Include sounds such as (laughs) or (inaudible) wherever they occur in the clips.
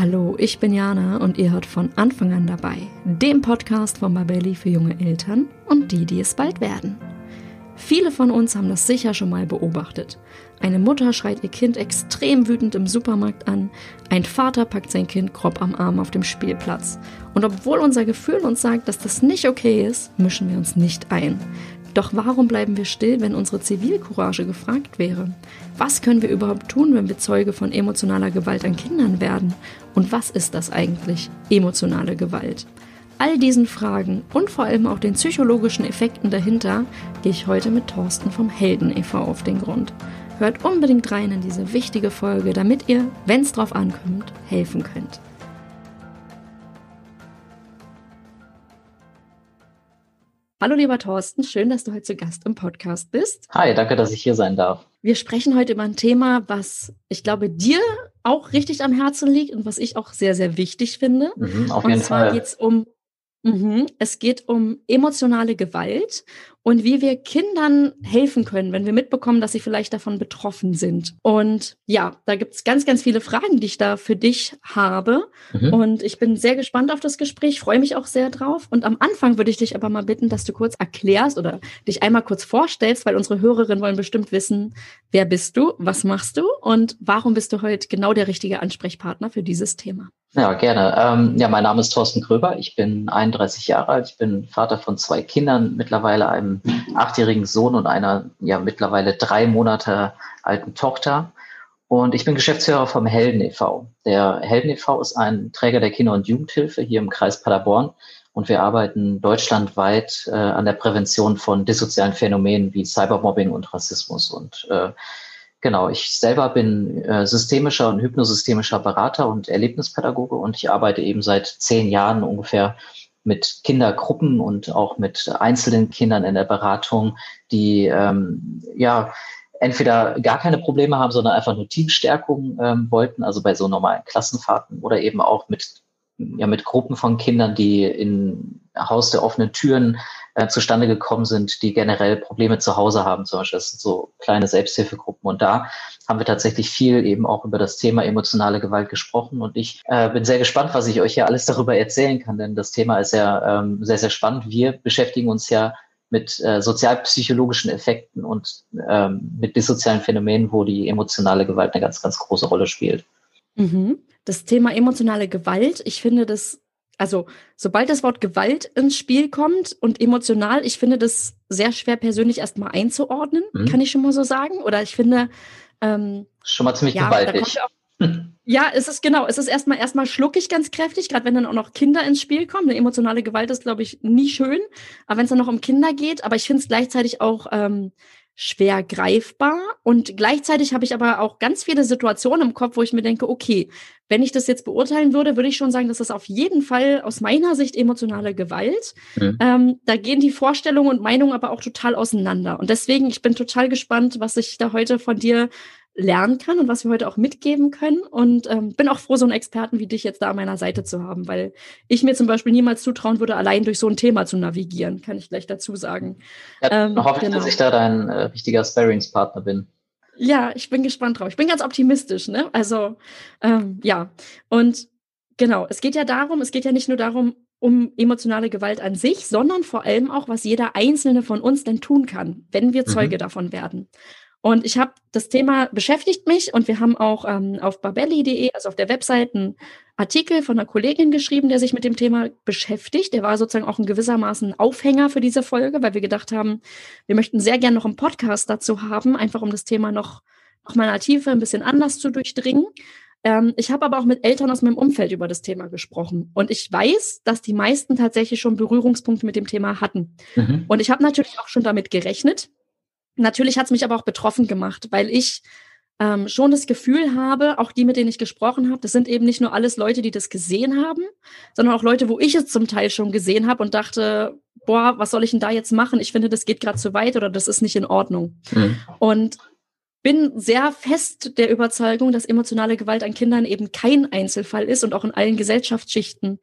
Hallo, ich bin Jana und ihr hört von Anfang an dabei, dem Podcast von Babelli für junge Eltern und die, die es bald werden. Viele von uns haben das sicher schon mal beobachtet. Eine Mutter schreit ihr Kind extrem wütend im Supermarkt an, ein Vater packt sein Kind grob am Arm auf dem Spielplatz. Und obwohl unser Gefühl uns sagt, dass das nicht okay ist, mischen wir uns nicht ein. Doch warum bleiben wir still, wenn unsere Zivilcourage gefragt wäre? Was können wir überhaupt tun, wenn wir Zeuge von emotionaler Gewalt an Kindern werden? Und was ist das eigentlich, emotionale Gewalt? All diesen Fragen und vor allem auch den psychologischen Effekten dahinter gehe ich heute mit Thorsten vom Helden e.V. auf den Grund. Hört unbedingt rein in diese wichtige Folge, damit ihr, wenn es drauf ankommt, helfen könnt. Hallo lieber Thorsten, schön, dass du heute zu Gast im Podcast bist. Hi, danke, dass ich hier sein darf. Wir sprechen heute über ein Thema, was ich glaube dir auch richtig am Herzen liegt und was ich auch sehr, sehr wichtig finde. Mhm, auf jeden und zwar geht es um Mhm. Es geht um emotionale Gewalt und wie wir Kindern helfen können, wenn wir mitbekommen, dass sie vielleicht davon betroffen sind. Und ja, da gibt es ganz, ganz viele Fragen, die ich da für dich habe. Mhm. Und ich bin sehr gespannt auf das Gespräch, freue mich auch sehr drauf. Und am Anfang würde ich dich aber mal bitten, dass du kurz erklärst oder dich einmal kurz vorstellst, weil unsere Hörerinnen wollen bestimmt wissen, wer bist du, was machst du und warum bist du heute genau der richtige Ansprechpartner für dieses Thema. Ja, gerne. Ähm, ja, mein Name ist Thorsten Gröber. Ich bin 31 Jahre alt. Ich bin Vater von zwei Kindern, mittlerweile einem achtjährigen Sohn und einer ja mittlerweile drei Monate alten Tochter. Und ich bin Geschäftsführer vom Helden e.V. Der Helden e.V. ist ein Träger der Kinder- und Jugendhilfe hier im Kreis Paderborn. Und wir arbeiten deutschlandweit äh, an der Prävention von dissozialen Phänomenen wie Cybermobbing und Rassismus. Und äh, Genau, ich selber bin äh, systemischer und hypnosystemischer Berater und Erlebnispädagoge und ich arbeite eben seit zehn Jahren ungefähr mit Kindergruppen und auch mit einzelnen Kindern in der Beratung, die ähm, ja entweder gar keine Probleme haben, sondern einfach nur Teamstärkung ähm, wollten, also bei so normalen Klassenfahrten oder eben auch mit ja mit Gruppen von Kindern, die in Haus der offenen Türen äh, zustande gekommen sind, die generell Probleme zu Hause haben. Zum Beispiel, das sind so kleine Selbsthilfegruppen. Und da haben wir tatsächlich viel eben auch über das Thema emotionale Gewalt gesprochen. Und ich äh, bin sehr gespannt, was ich euch hier alles darüber erzählen kann, denn das Thema ist ja ähm, sehr, sehr spannend. Wir beschäftigen uns ja mit äh, sozialpsychologischen Effekten und ähm, mit dissozialen Phänomenen, wo die emotionale Gewalt eine ganz, ganz große Rolle spielt. Mhm. Das Thema emotionale Gewalt, ich finde das, also sobald das Wort Gewalt ins Spiel kommt und emotional, ich finde das sehr schwer persönlich erstmal einzuordnen, mhm. kann ich schon mal so sagen. Oder ich finde. Ähm, schon mal ziemlich ja, gewaltig. (laughs) Ja, es ist genau, es ist erstmal erstmal schluckig ganz kräftig, gerade wenn dann auch noch Kinder ins Spiel kommen. Eine emotionale Gewalt ist, glaube ich, nie schön, aber wenn es dann noch um Kinder geht, aber ich finde es gleichzeitig auch ähm, schwer greifbar. Und gleichzeitig habe ich aber auch ganz viele Situationen im Kopf, wo ich mir denke, okay, wenn ich das jetzt beurteilen würde, würde ich schon sagen, dass das auf jeden Fall aus meiner Sicht emotionale Gewalt. Mhm. Ähm, da gehen die Vorstellungen und Meinungen aber auch total auseinander. Und deswegen, ich bin total gespannt, was ich da heute von dir lernen kann und was wir heute auch mitgeben können. Und ähm, bin auch froh, so einen Experten wie dich jetzt da an meiner Seite zu haben, weil ich mir zum Beispiel niemals zutrauen würde, allein durch so ein Thema zu navigieren, kann ich gleich dazu sagen. Ja, ähm, hoffe ich, genau. dass ich da dein äh, richtiger Sparingspartner bin. Ja, ich bin gespannt drauf. Ich bin ganz optimistisch, ne? Also, ähm, ja. Und genau, es geht ja darum, es geht ja nicht nur darum, um emotionale Gewalt an sich, sondern vor allem auch, was jeder Einzelne von uns denn tun kann, wenn wir Zeuge mhm. davon werden. Und ich habe das Thema beschäftigt mich und wir haben auch ähm, auf babelli.de, also auf der Webseite, einen Artikel von einer Kollegin geschrieben, der sich mit dem Thema beschäftigt. Der war sozusagen auch ein gewissermaßen Aufhänger für diese Folge, weil wir gedacht haben, wir möchten sehr gerne noch einen Podcast dazu haben, einfach um das Thema noch, noch mal in der Tiefe ein bisschen anders zu durchdringen. Ähm, ich habe aber auch mit Eltern aus meinem Umfeld über das Thema gesprochen. Und ich weiß, dass die meisten tatsächlich schon Berührungspunkte mit dem Thema hatten. Mhm. Und ich habe natürlich auch schon damit gerechnet, Natürlich hat es mich aber auch betroffen gemacht, weil ich ähm, schon das Gefühl habe, auch die, mit denen ich gesprochen habe, das sind eben nicht nur alles Leute, die das gesehen haben, sondern auch Leute, wo ich es zum Teil schon gesehen habe und dachte, boah, was soll ich denn da jetzt machen? Ich finde, das geht gerade zu weit oder das ist nicht in Ordnung. Mhm. Und bin sehr fest der Überzeugung, dass emotionale Gewalt an Kindern eben kein Einzelfall ist und auch in allen Gesellschaftsschichten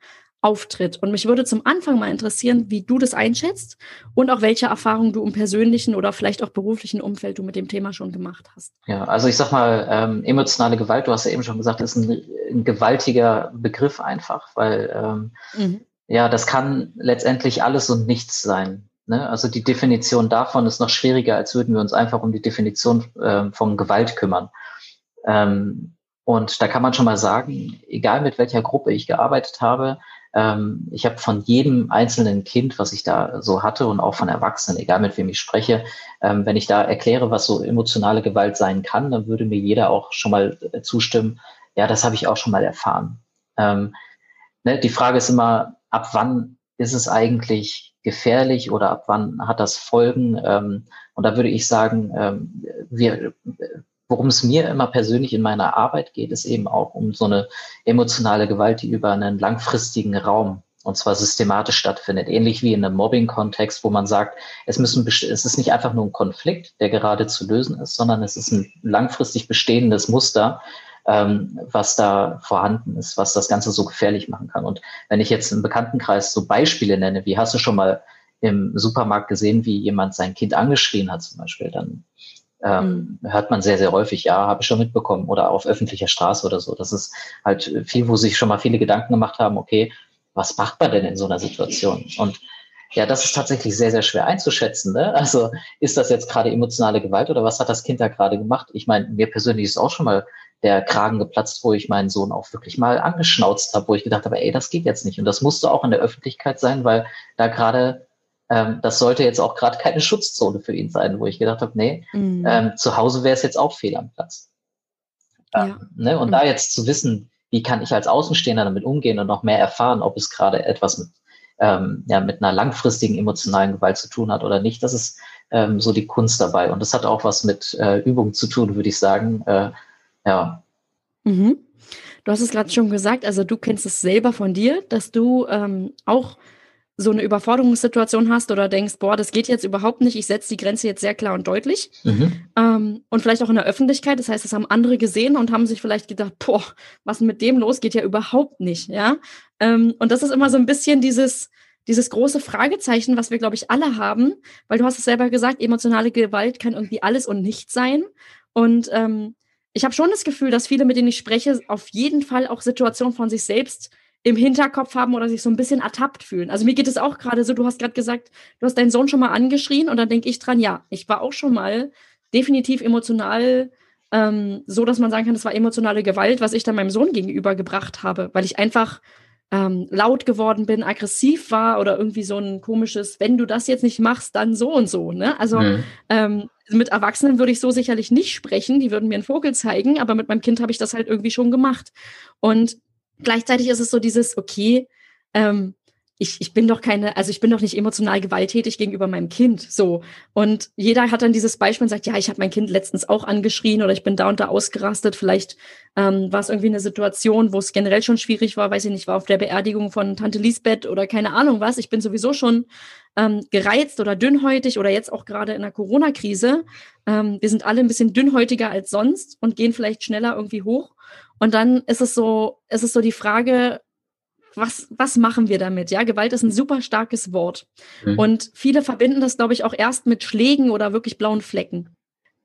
auftritt. Und mich würde zum Anfang mal interessieren, wie du das einschätzt und auch welche Erfahrungen du im persönlichen oder vielleicht auch beruflichen Umfeld du mit dem Thema schon gemacht hast. Ja, also ich sag mal, ähm, emotionale Gewalt, du hast ja eben schon gesagt, ist ein ein gewaltiger Begriff einfach, weil ähm, mhm. ja, das kann letztendlich alles und nichts sein. Ne? Also die Definition davon ist noch schwieriger, als würden wir uns einfach um die Definition äh, von Gewalt kümmern. Ähm, und da kann man schon mal sagen, egal mit welcher Gruppe ich gearbeitet habe, ähm, ich habe von jedem einzelnen Kind, was ich da so hatte und auch von Erwachsenen, egal mit wem ich spreche, ähm, wenn ich da erkläre, was so emotionale Gewalt sein kann, dann würde mir jeder auch schon mal äh, zustimmen, ja, das habe ich auch schon mal erfahren. Ähm, ne, die Frage ist immer, ab wann ist es eigentlich gefährlich oder ab wann hat das Folgen? Ähm, und da würde ich sagen, ähm, wir, worum es mir immer persönlich in meiner Arbeit geht, ist eben auch um so eine emotionale Gewalt, die über einen langfristigen Raum und zwar systematisch stattfindet, ähnlich wie in einem Mobbing-Kontext, wo man sagt, es müssen, es ist nicht einfach nur ein Konflikt, der gerade zu lösen ist, sondern es ist ein langfristig bestehendes Muster, ähm, was da vorhanden ist, was das Ganze so gefährlich machen kann. Und wenn ich jetzt im Bekanntenkreis so Beispiele nenne, wie hast du schon mal im Supermarkt gesehen, wie jemand sein Kind angeschrien hat zum Beispiel, dann ähm, mhm. hört man sehr, sehr häufig, ja, habe ich schon mitbekommen oder auf öffentlicher Straße oder so. Das ist halt viel, wo sich schon mal viele Gedanken gemacht haben, okay, was macht man denn in so einer Situation? Und ja, das ist tatsächlich sehr, sehr schwer einzuschätzen. Ne? Also ist das jetzt gerade emotionale Gewalt oder was hat das Kind da gerade gemacht? Ich meine, mir persönlich ist auch schon mal der Kragen geplatzt, wo ich meinen Sohn auch wirklich mal angeschnauzt habe, wo ich gedacht habe, ey, das geht jetzt nicht. Und das musste auch in der Öffentlichkeit sein, weil da gerade, ähm, das sollte jetzt auch gerade keine Schutzzone für ihn sein, wo ich gedacht habe, nee, mhm. ähm, zu Hause wäre es jetzt auch fehl am Platz. Ähm, ja. ne? Und mhm. da jetzt zu wissen, wie kann ich als Außenstehender damit umgehen und noch mehr erfahren, ob es gerade etwas mit, ähm, ja, mit einer langfristigen emotionalen Gewalt zu tun hat oder nicht, das ist ähm, so die Kunst dabei. Und das hat auch was mit äh, Übung zu tun, würde ich sagen. Äh, ja. Mhm. Du hast es gerade schon gesagt, also du kennst es selber von dir, dass du ähm, auch so eine Überforderungssituation hast oder denkst, boah, das geht jetzt überhaupt nicht, ich setze die Grenze jetzt sehr klar und deutlich. Mhm. Ähm, und vielleicht auch in der Öffentlichkeit, das heißt, das haben andere gesehen und haben sich vielleicht gedacht, boah, was mit dem los, geht ja überhaupt nicht, ja. Ähm, und das ist immer so ein bisschen dieses, dieses große Fragezeichen, was wir, glaube ich, alle haben, weil du hast es selber gesagt, emotionale Gewalt kann irgendwie alles und nichts sein. Und ähm, ich habe schon das Gefühl, dass viele, mit denen ich spreche, auf jeden Fall auch Situationen von sich selbst im Hinterkopf haben oder sich so ein bisschen ertappt fühlen. Also mir geht es auch gerade so, du hast gerade gesagt, du hast deinen Sohn schon mal angeschrien und dann denke ich dran, ja, ich war auch schon mal definitiv emotional ähm, so, dass man sagen kann, das war emotionale Gewalt, was ich dann meinem Sohn gegenüber gebracht habe, weil ich einfach ähm, laut geworden bin, aggressiv war oder irgendwie so ein komisches, wenn du das jetzt nicht machst, dann so und so. Ne? Also mhm. ähm, mit Erwachsenen würde ich so sicherlich nicht sprechen, die würden mir einen Vogel zeigen, aber mit meinem Kind habe ich das halt irgendwie schon gemacht. Und gleichzeitig ist es so dieses, okay, ähm, ich, ich bin doch keine, also ich bin doch nicht emotional gewalttätig gegenüber meinem Kind. So. Und jeder hat dann dieses Beispiel und sagt, ja, ich habe mein Kind letztens auch angeschrien oder ich bin da und da ausgerastet. Vielleicht ähm, war es irgendwie eine Situation, wo es generell schon schwierig war, weiß ich nicht, war auf der Beerdigung von Tante Lisbeth oder keine Ahnung was. Ich bin sowieso schon ähm, gereizt oder dünnhäutig oder jetzt auch gerade in der Corona-Krise. Ähm, wir sind alle ein bisschen dünnhäutiger als sonst und gehen vielleicht schneller irgendwie hoch. Und dann ist es so, ist es so die Frage, was, was machen wir damit? Ja, Gewalt ist ein super starkes Wort. Mhm. Und viele verbinden das, glaube ich, auch erst mit Schlägen oder wirklich blauen Flecken.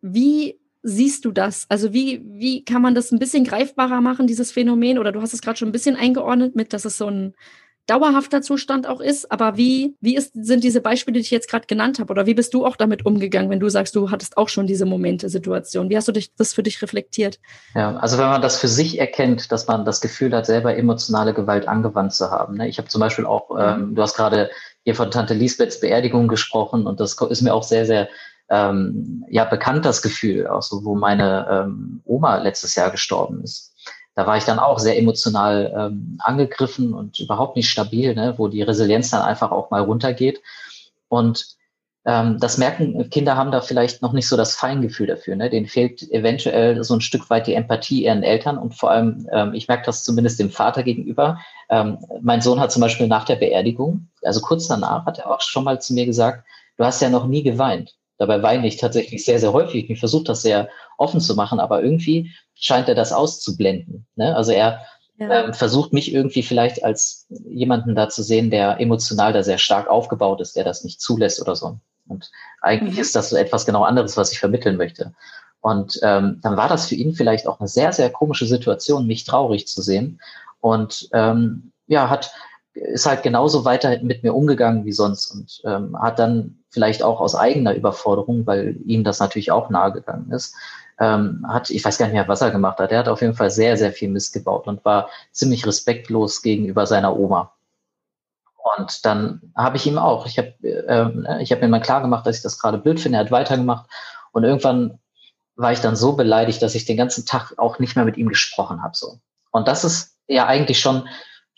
Wie siehst du das? Also wie, wie kann man das ein bisschen greifbarer machen, dieses Phänomen? Oder du hast es gerade schon ein bisschen eingeordnet mit, dass es so ein dauerhafter Zustand auch ist. Aber wie, wie ist, sind diese Beispiele, die ich jetzt gerade genannt habe? Oder wie bist du auch damit umgegangen, wenn du sagst, du hattest auch schon diese Momente, Situation? Wie hast du dich, das für dich reflektiert? Ja, also wenn man das für sich erkennt, dass man das Gefühl hat, selber emotionale Gewalt angewandt zu haben. Ne? Ich habe zum Beispiel auch, ähm, du hast gerade hier von Tante Lisbeths Beerdigung gesprochen und das ist mir auch sehr, sehr ähm, ja, bekannt, das Gefühl, auch so, wo meine ähm, Oma letztes Jahr gestorben ist da war ich dann auch sehr emotional ähm, angegriffen und überhaupt nicht stabil, ne, wo die Resilienz dann einfach auch mal runtergeht. Und ähm, das merken, Kinder haben da vielleicht noch nicht so das Feingefühl dafür. Ne? Denen fehlt eventuell so ein Stück weit die Empathie ihren Eltern und vor allem, ähm, ich merke das zumindest dem Vater gegenüber. Ähm, mein Sohn hat zum Beispiel nach der Beerdigung, also kurz danach, hat er auch schon mal zu mir gesagt, du hast ja noch nie geweint. Dabei weine ich tatsächlich sehr, sehr häufig. Ich versuche das sehr offen zu machen, aber irgendwie scheint er das auszublenden. Ne? Also er ja. ähm, versucht mich irgendwie vielleicht als jemanden da zu sehen, der emotional da sehr stark aufgebaut ist, der das nicht zulässt oder so. Und eigentlich mhm. ist das so etwas genau anderes, was ich vermitteln möchte. Und ähm, dann war das für ihn vielleicht auch eine sehr, sehr komische Situation, mich traurig zu sehen. Und ähm, ja, hat ist halt genauso weiter mit mir umgegangen wie sonst und ähm, hat dann vielleicht auch aus eigener Überforderung, weil ihm das natürlich auch nahegegangen ist, ähm, hat, ich weiß gar nicht mehr, was er gemacht hat. Er hat auf jeden Fall sehr, sehr viel Mist gebaut und war ziemlich respektlos gegenüber seiner Oma. Und dann habe ich ihm auch, ich habe äh, ich hab mir mal klar gemacht, dass ich das gerade blöd finde. Er hat weitergemacht und irgendwann war ich dann so beleidigt, dass ich den ganzen Tag auch nicht mehr mit ihm gesprochen habe. So. Und das ist ja eigentlich schon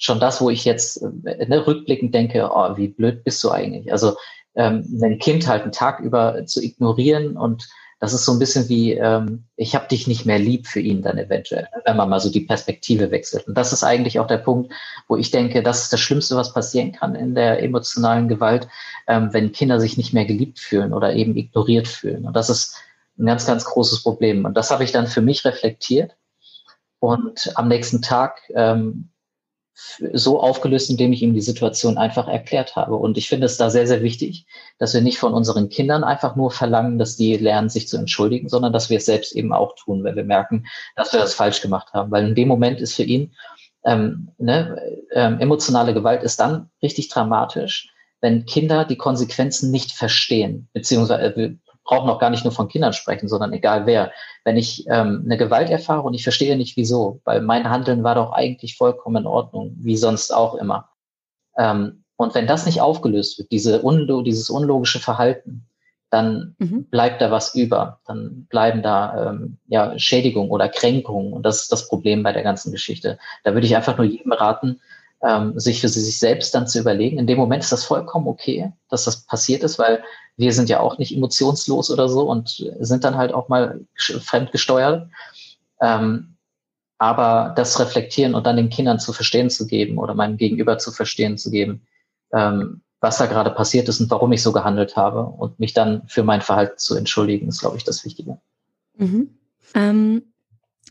schon das, wo ich jetzt äh, ne, rückblickend denke, oh, wie blöd bist du eigentlich? Also ähm, ein Kind halt einen Tag über zu ignorieren und das ist so ein bisschen wie, ähm, ich habe dich nicht mehr lieb für ihn dann eventuell, wenn man mal so die Perspektive wechselt. Und das ist eigentlich auch der Punkt, wo ich denke, das ist das Schlimmste, was passieren kann in der emotionalen Gewalt, ähm, wenn Kinder sich nicht mehr geliebt fühlen oder eben ignoriert fühlen. Und das ist ein ganz, ganz großes Problem. Und das habe ich dann für mich reflektiert. Und am nächsten Tag ähm, so aufgelöst, indem ich ihm die Situation einfach erklärt habe. Und ich finde es da sehr, sehr wichtig, dass wir nicht von unseren Kindern einfach nur verlangen, dass die lernen, sich zu entschuldigen, sondern dass wir es selbst eben auch tun, wenn wir merken, dass wir das falsch gemacht haben. Weil in dem Moment ist für ihn ähm, ne, ähm, emotionale Gewalt ist dann richtig dramatisch, wenn Kinder die Konsequenzen nicht verstehen, beziehungsweise äh, brauchen auch gar nicht nur von Kindern sprechen, sondern egal wer. Wenn ich ähm, eine Gewalt erfahre und ich verstehe nicht wieso, weil mein Handeln war doch eigentlich vollkommen in Ordnung, wie sonst auch immer. Ähm, und wenn das nicht aufgelöst wird, diese unlo dieses unlogische Verhalten, dann mhm. bleibt da was über. Dann bleiben da ähm, ja, Schädigungen oder Kränkungen. Und das ist das Problem bei der ganzen Geschichte. Da würde ich einfach nur jedem raten, ähm, sich für sich selbst dann zu überlegen. In dem Moment ist das vollkommen okay, dass das passiert ist, weil wir sind ja auch nicht emotionslos oder so und sind dann halt auch mal fremdgesteuert. Ähm, aber das reflektieren und dann den Kindern zu verstehen zu geben oder meinem Gegenüber zu verstehen zu geben, ähm, was da gerade passiert ist und warum ich so gehandelt habe und mich dann für mein Verhalten zu entschuldigen, ist, glaube ich, das Wichtige. Mhm. Ähm,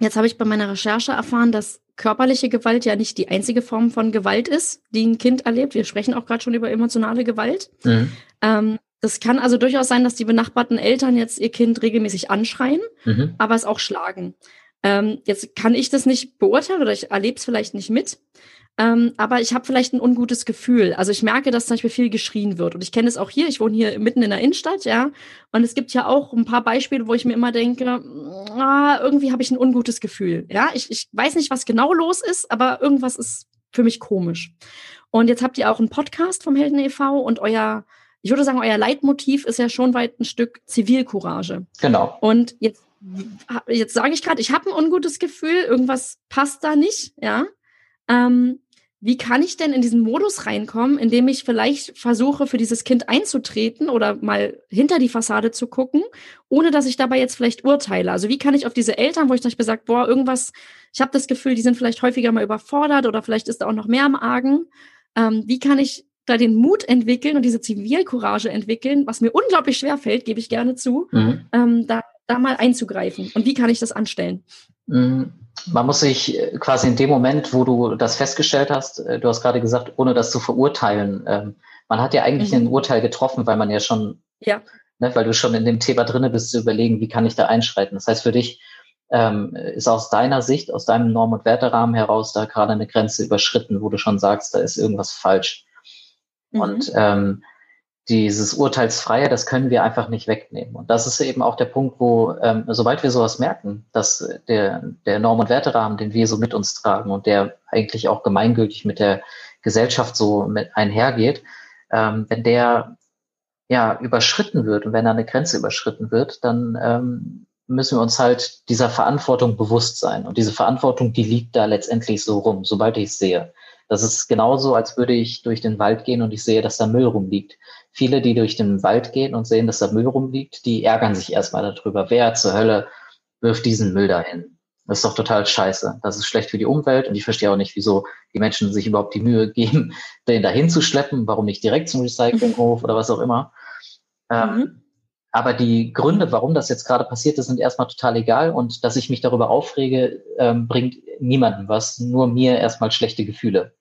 jetzt habe ich bei meiner Recherche erfahren, dass körperliche Gewalt ja nicht die einzige Form von Gewalt ist, die ein Kind erlebt. Wir sprechen auch gerade schon über emotionale Gewalt. Mhm. Ähm, das kann also durchaus sein, dass die benachbarten Eltern jetzt ihr Kind regelmäßig anschreien, mhm. aber es auch schlagen. Ähm, jetzt kann ich das nicht beurteilen oder ich erlebe es vielleicht nicht mit. Ähm, aber ich habe vielleicht ein ungutes Gefühl. Also ich merke, dass zum Beispiel viel geschrien wird. Und ich kenne es auch hier. Ich wohne hier mitten in der Innenstadt, ja. Und es gibt ja auch ein paar Beispiele, wo ich mir immer denke, ah, irgendwie habe ich ein ungutes Gefühl. Ja, ich, ich weiß nicht, was genau los ist, aber irgendwas ist für mich komisch. Und jetzt habt ihr auch einen Podcast vom Helden e.V. und euer, ich würde sagen, euer Leitmotiv ist ja schon weit ein Stück Zivilcourage. Genau. Und jetzt, jetzt sage ich gerade, ich habe ein ungutes Gefühl, irgendwas passt da nicht, ja ähm, wie kann ich denn in diesen Modus reinkommen, indem ich vielleicht versuche, für dieses Kind einzutreten oder mal hinter die Fassade zu gucken, ohne dass ich dabei jetzt vielleicht urteile? Also wie kann ich auf diese Eltern, wo ich zum Beispiel sage, boah, irgendwas, ich habe das Gefühl, die sind vielleicht häufiger mal überfordert oder vielleicht ist da auch noch mehr am Argen. Ähm, wie kann ich da den Mut entwickeln und diese Zivilcourage entwickeln, was mir unglaublich schwer fällt, gebe ich gerne zu, mhm. ähm, da, da mal einzugreifen? Und wie kann ich das anstellen? Mhm man muss sich äh, quasi in dem Moment, wo du das festgestellt hast, äh, du hast gerade gesagt, ohne das zu verurteilen, ähm, man hat ja eigentlich mhm. ein Urteil getroffen, weil man ja schon, ja. Ne, weil du schon in dem Thema drinne bist, zu überlegen, wie kann ich da einschreiten. Das heißt, für dich ähm, ist aus deiner Sicht, aus deinem Norm- und Werterahmen heraus da gerade eine Grenze überschritten, wo du schon sagst, da ist irgendwas falsch. Mhm. Und ähm, dieses Urteilsfreie, das können wir einfach nicht wegnehmen. Und das ist eben auch der Punkt, wo, ähm, sobald wir sowas merken, dass der, der Norm- und Werterahmen, den wir so mit uns tragen und der eigentlich auch gemeingültig mit der Gesellschaft so mit einhergeht, ähm, wenn der ja überschritten wird und wenn da eine Grenze überschritten wird, dann ähm, müssen wir uns halt dieser Verantwortung bewusst sein. Und diese Verantwortung, die liegt da letztendlich so rum, sobald ich es sehe. Das ist genauso, als würde ich durch den Wald gehen und ich sehe, dass da Müll rumliegt. Viele, die durch den Wald gehen und sehen, dass da Müll rumliegt, die ärgern sich erstmal darüber. Wer zur Hölle wirft diesen Müll dahin? Das ist doch total scheiße. Das ist schlecht für die Umwelt und ich verstehe auch nicht, wieso die Menschen sich überhaupt die Mühe (laughs) geben, den dahin zu schleppen. Warum nicht direkt zum Recyclinghof oder was auch immer. Ähm, mhm. aber die Gründe, warum das jetzt gerade passiert ist, sind erstmal total egal und dass ich mich darüber aufrege, ähm, bringt niemandem was, nur mir erstmal schlechte Gefühle.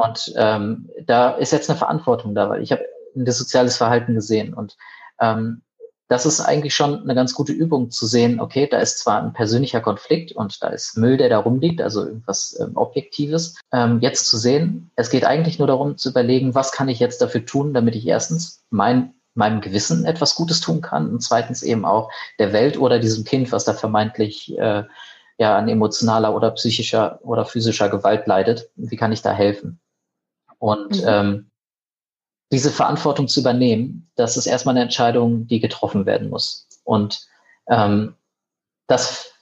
Und ähm, da ist jetzt eine Verantwortung da, weil ich habe das soziales Verhalten gesehen. Und ähm, das ist eigentlich schon eine ganz gute Übung zu sehen, okay, da ist zwar ein persönlicher Konflikt und da ist Müll, der da rumliegt, also irgendwas ähm, Objektives. Ähm, jetzt zu sehen, es geht eigentlich nur darum zu überlegen, was kann ich jetzt dafür tun, damit ich erstens mein, meinem Gewissen etwas Gutes tun kann und zweitens eben auch der Welt oder diesem Kind, was da vermeintlich äh, ja an emotionaler oder psychischer oder physischer Gewalt leidet, wie kann ich da helfen? Und mhm. ähm, diese Verantwortung zu übernehmen, das ist erstmal eine Entscheidung, die getroffen werden muss. Und ähm, das,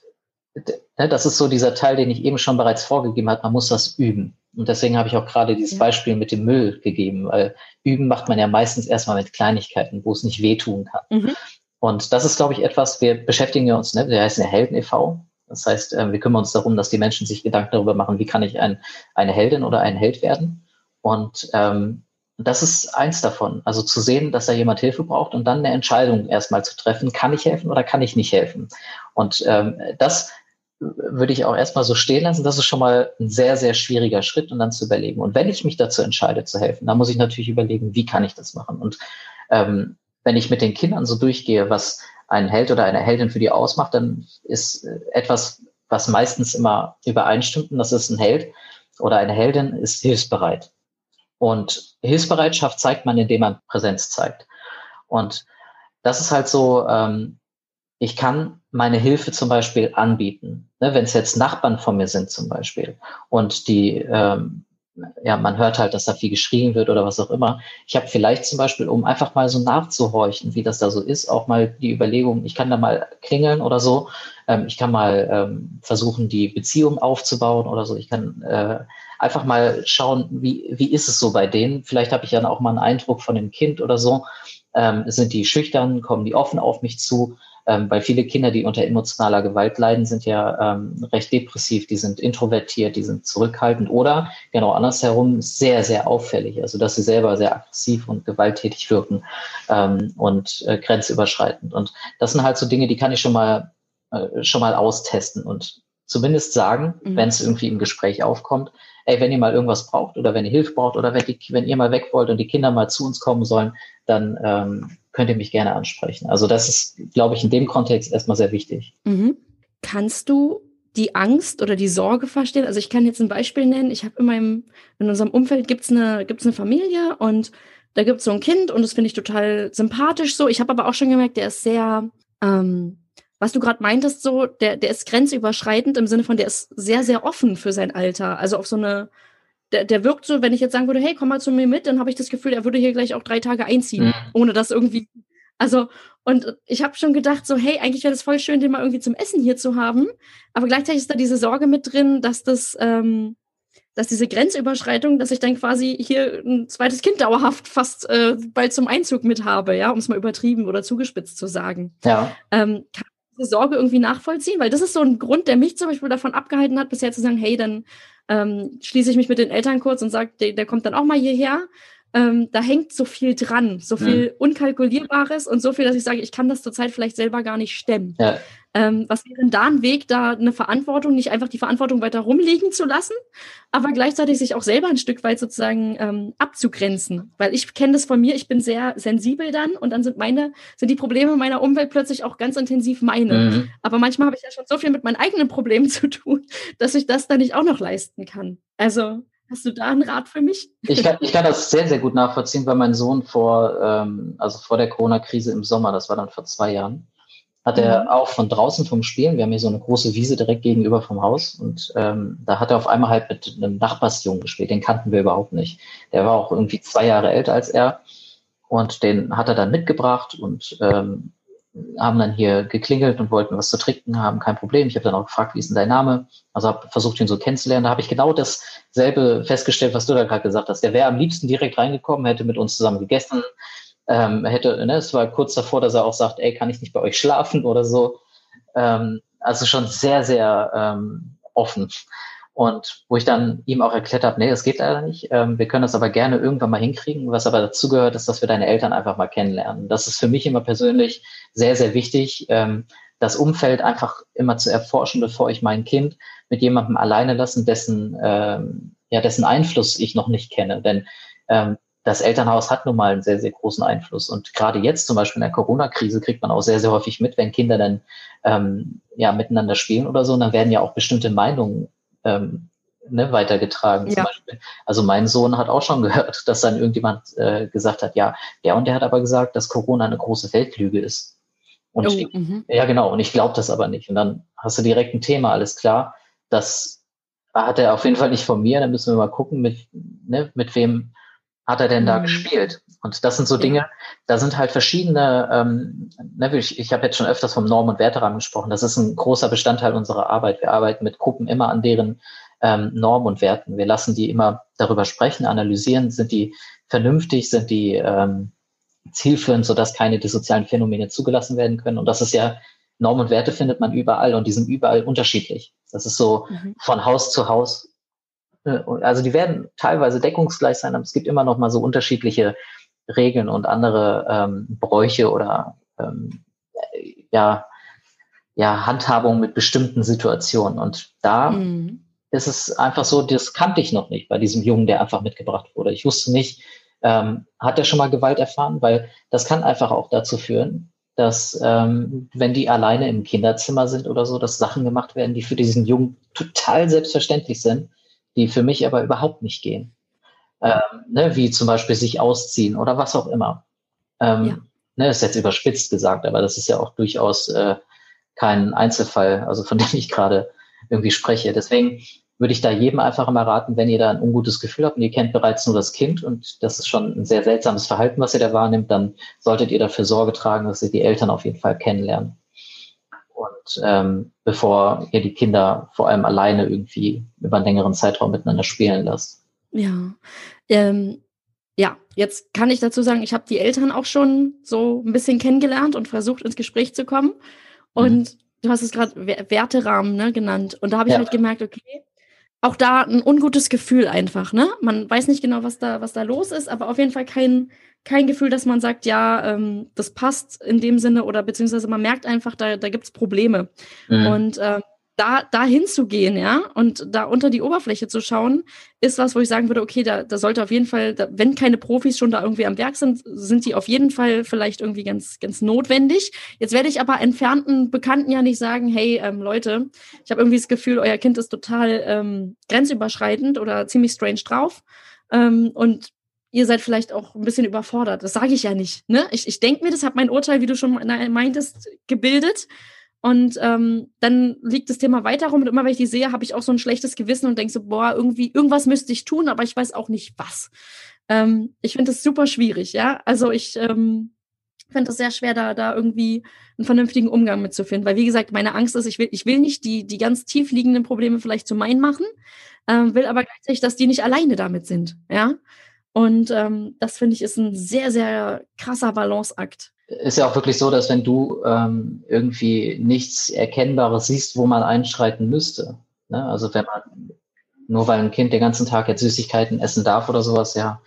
ne, das ist so dieser Teil, den ich eben schon bereits vorgegeben habe, man muss das üben. Und deswegen habe ich auch gerade dieses Beispiel mit dem Müll gegeben, weil üben macht man ja meistens erstmal mit Kleinigkeiten, wo es nicht wehtun kann. Mhm. Und das ist, glaube ich, etwas, wir beschäftigen uns, ne, wir heißen ja Helden e.V. Das heißt, äh, wir kümmern uns darum, dass die Menschen sich Gedanken darüber machen, wie kann ich ein, eine Heldin oder ein Held werden. Und ähm, das ist eins davon. Also zu sehen, dass da jemand Hilfe braucht und dann eine Entscheidung erstmal zu treffen, kann ich helfen oder kann ich nicht helfen? Und ähm, das würde ich auch erstmal so stehen lassen. Das ist schon mal ein sehr, sehr schwieriger Schritt und dann zu überlegen. Und wenn ich mich dazu entscheide zu helfen, dann muss ich natürlich überlegen, wie kann ich das machen? Und ähm, wenn ich mit den Kindern so durchgehe, was ein Held oder eine Heldin für die ausmacht, dann ist äh, etwas, was meistens immer übereinstimmt, und das ist ein Held oder eine Heldin, ist hilfsbereit. Und Hilfsbereitschaft zeigt man, indem man Präsenz zeigt. Und das ist halt so, ähm, ich kann meine Hilfe zum Beispiel anbieten. Ne, Wenn es jetzt Nachbarn von mir sind zum Beispiel und die, ähm, ja, man hört halt, dass da viel geschrien wird oder was auch immer. Ich habe vielleicht zum Beispiel, um einfach mal so nachzuhorchen, wie das da so ist, auch mal die Überlegung, ich kann da mal klingeln oder so. Ähm, ich kann mal ähm, versuchen, die Beziehung aufzubauen oder so. Ich kann äh, einfach mal schauen, wie, wie ist es so bei denen. Vielleicht habe ich dann auch mal einen Eindruck von dem Kind oder so. Ähm, sind die schüchtern, kommen die offen auf mich zu? Ähm, weil viele Kinder, die unter emotionaler Gewalt leiden, sind ja ähm, recht depressiv, die sind introvertiert, die sind zurückhaltend oder genau andersherum sehr, sehr auffällig. Also dass sie selber sehr aggressiv und gewalttätig wirken ähm, und äh, grenzüberschreitend. Und das sind halt so Dinge, die kann ich schon mal äh, schon mal austesten und zumindest sagen, mhm. wenn es irgendwie im Gespräch aufkommt, ey, wenn ihr mal irgendwas braucht oder wenn ihr Hilfe braucht oder wenn, die, wenn ihr mal weg wollt und die Kinder mal zu uns kommen sollen, dann ähm, könnt ihr mich gerne ansprechen. Also das ist, glaube ich, in dem Kontext erstmal sehr wichtig. Mhm. Kannst du die Angst oder die Sorge verstehen? Also ich kann jetzt ein Beispiel nennen. Ich habe in meinem, in unserem Umfeld gibt's eine, gibt's eine Familie und da gibt's so ein Kind und das finde ich total sympathisch so. Ich habe aber auch schon gemerkt, der ist sehr, ähm, was du gerade meintest, so, der, der ist grenzüberschreitend im Sinne von, der ist sehr, sehr offen für sein Alter. Also auf so eine, der, der wirkt so, wenn ich jetzt sagen würde, hey, komm mal zu mir mit, dann habe ich das Gefühl, er würde hier gleich auch drei Tage einziehen, mhm. ohne dass irgendwie. Also, und ich habe schon gedacht, so, hey, eigentlich wäre das voll schön, den mal irgendwie zum Essen hier zu haben. Aber gleichzeitig ist da diese Sorge mit drin, dass das, ähm, dass diese Grenzüberschreitung, dass ich dann quasi hier ein zweites Kind dauerhaft fast äh, bald zum Einzug mit habe, ja, um es mal übertrieben oder zugespitzt zu sagen. Ja. Ähm, kann diese Sorge irgendwie nachvollziehen? Weil das ist so ein Grund, der mich zum Beispiel davon abgehalten hat, bisher zu sagen, hey, dann ähm, schließe ich mich mit den Eltern kurz und sage, der, der kommt dann auch mal hierher. Ähm, da hängt so viel dran, so viel ja. Unkalkulierbares und so viel, dass ich sage, ich kann das zurzeit vielleicht selber gar nicht stemmen. Ja. Ähm, was wäre denn da ein Weg, da eine Verantwortung, nicht einfach die Verantwortung weiter rumliegen zu lassen, aber gleichzeitig sich auch selber ein Stück weit sozusagen ähm, abzugrenzen? Weil ich kenne das von mir, ich bin sehr sensibel dann und dann sind meine, sind die Probleme meiner Umwelt plötzlich auch ganz intensiv meine. Mhm. Aber manchmal habe ich ja schon so viel mit meinen eigenen Problemen (laughs) zu tun, dass ich das dann nicht auch noch leisten kann. Also Hast du da einen Rat für mich? Ich kann, ich kann das sehr, sehr gut nachvollziehen, weil mein Sohn vor, ähm, also vor der Corona-Krise im Sommer, das war dann vor zwei Jahren, hat er mhm. auch von draußen vom Spielen, wir haben hier so eine große Wiese direkt gegenüber vom Haus und ähm, da hat er auf einmal halt mit einem Nachbarsjungen gespielt, den kannten wir überhaupt nicht. Der war auch irgendwie zwei Jahre älter als er und den hat er dann mitgebracht und ähm, haben dann hier geklingelt und wollten was zu trinken haben, kein Problem. Ich habe dann auch gefragt, wie ist denn dein Name? Also habe versucht, ihn so kennenzulernen. Da habe ich genau dasselbe festgestellt, was du da gerade gesagt hast. Der wäre am liebsten direkt reingekommen, hätte mit uns zusammen gegessen, ähm, hätte, ne, es war kurz davor, dass er auch sagt, ey, kann ich nicht bei euch schlafen oder so. Ähm, also schon sehr, sehr ähm, offen. Und wo ich dann ihm auch erklärt habe, nee, das geht leider nicht. Ähm, wir können das aber gerne irgendwann mal hinkriegen. Was aber dazu gehört, ist, dass wir deine Eltern einfach mal kennenlernen. Das ist für mich immer persönlich sehr, sehr wichtig, ähm, das Umfeld einfach immer zu erforschen, bevor ich mein Kind mit jemandem alleine lassen, dessen, ähm, ja, dessen Einfluss ich noch nicht kenne. Denn ähm, das Elternhaus hat nun mal einen sehr, sehr großen Einfluss. Und gerade jetzt zum Beispiel in der Corona-Krise kriegt man auch sehr, sehr häufig mit, wenn Kinder dann ähm, ja miteinander spielen oder so, und dann werden ja auch bestimmte Meinungen ähm, ne, weitergetragen. Ja. Zum Beispiel. Also mein Sohn hat auch schon (laughs) gehört, dass dann irgendjemand äh, gesagt hat, ja, der und der hat aber gesagt, dass Corona eine große Weltlüge ist. Und oh, ich, mhm. ja, genau, und ich glaube das aber nicht. Und dann hast du direkt ein Thema, alles klar. Das hat er auf jeden Fall nicht von mir. Dann müssen wir mal gucken, mit, ne, mit wem hat er denn da mhm. gespielt? Und das sind so Dinge, da sind halt verschiedene, ähm, ne, ich, ich habe jetzt schon öfters vom Norm- und Werterahmen gesprochen, das ist ein großer Bestandteil unserer Arbeit. Wir arbeiten mit Gruppen immer an deren ähm, Normen und Werten. Wir lassen die immer darüber sprechen, analysieren, sind die vernünftig, sind die ähm, zielführend, sodass keine dissozialen Phänomene zugelassen werden können. Und das ist ja, Normen und Werte findet man überall und die sind überall unterschiedlich. Das ist so mhm. von Haus zu Haus also die werden teilweise deckungsgleich sein, aber es gibt immer noch mal so unterschiedliche Regeln und andere ähm, Bräuche oder ähm, ja, ja, Handhabung mit bestimmten Situationen. Und da mhm. ist es einfach so, das kannte ich noch nicht bei diesem Jungen, der einfach mitgebracht wurde. Ich wusste nicht, ähm, hat er schon mal Gewalt erfahren, weil das kann einfach auch dazu führen, dass ähm, wenn die alleine im Kinderzimmer sind oder so, dass Sachen gemacht werden, die für diesen Jungen total selbstverständlich sind die für mich aber überhaupt nicht gehen. Ähm, ne, wie zum Beispiel sich ausziehen oder was auch immer. Ähm, ja. ne, ist jetzt überspitzt gesagt, aber das ist ja auch durchaus äh, kein Einzelfall, also von (laughs) dem ich gerade irgendwie spreche. Deswegen würde ich da jedem einfach mal raten, wenn ihr da ein ungutes Gefühl habt und ihr kennt bereits nur das Kind und das ist schon ein sehr seltsames Verhalten, was ihr da wahrnimmt, dann solltet ihr dafür Sorge tragen, dass ihr die Eltern auf jeden Fall kennenlernen ähm, bevor ihr die Kinder vor allem alleine irgendwie über einen längeren Zeitraum miteinander spielen lasst. Ja, ähm, ja, jetzt kann ich dazu sagen, ich habe die Eltern auch schon so ein bisschen kennengelernt und versucht ins Gespräch zu kommen. Und mhm. du hast es gerade Werterahmen ne, genannt. Und da habe ich ja. halt gemerkt, okay, auch da ein ungutes Gefühl einfach, ne? Man weiß nicht genau, was da, was da los ist, aber auf jeden Fall kein, kein Gefühl, dass man sagt, ja, ähm, das passt in dem Sinne oder beziehungsweise man merkt einfach, da, da gibt es Probleme. Mhm. Und äh, da, da hinzugehen, ja, und da unter die Oberfläche zu schauen, ist was, wo ich sagen würde, okay, da, da sollte auf jeden Fall, da, wenn keine Profis schon da irgendwie am Werk sind, sind die auf jeden Fall vielleicht irgendwie ganz, ganz notwendig. Jetzt werde ich aber entfernten Bekannten ja nicht sagen, hey, ähm, Leute, ich habe irgendwie das Gefühl, euer Kind ist total ähm, grenzüberschreitend oder ziemlich strange drauf. Ähm, und ihr seid vielleicht auch ein bisschen überfordert. Das sage ich ja nicht. Ne? Ich, ich denke mir, das hat mein Urteil, wie du schon meintest, gebildet. Und ähm, dann liegt das Thema weiter rum und immer wenn ich die sehe, habe ich auch so ein schlechtes Gewissen und denke so, boah, irgendwie, irgendwas müsste ich tun, aber ich weiß auch nicht was. Ähm, ich finde das super schwierig, ja. Also ich ähm, finde es sehr schwer, da, da irgendwie einen vernünftigen Umgang mitzufinden. Weil, wie gesagt, meine Angst ist, ich will, ich will nicht die, die ganz tief liegenden Probleme vielleicht zu meinen machen, ähm, will aber gleichzeitig, dass die nicht alleine damit sind, ja. Und ähm, das finde ich ist ein sehr, sehr krasser Balanceakt. Ist ja auch wirklich so, dass wenn du ähm, irgendwie nichts Erkennbares siehst, wo man einschreiten müsste. Ne? Also wenn man, nur weil ein Kind den ganzen Tag jetzt Süßigkeiten essen darf oder sowas, ja,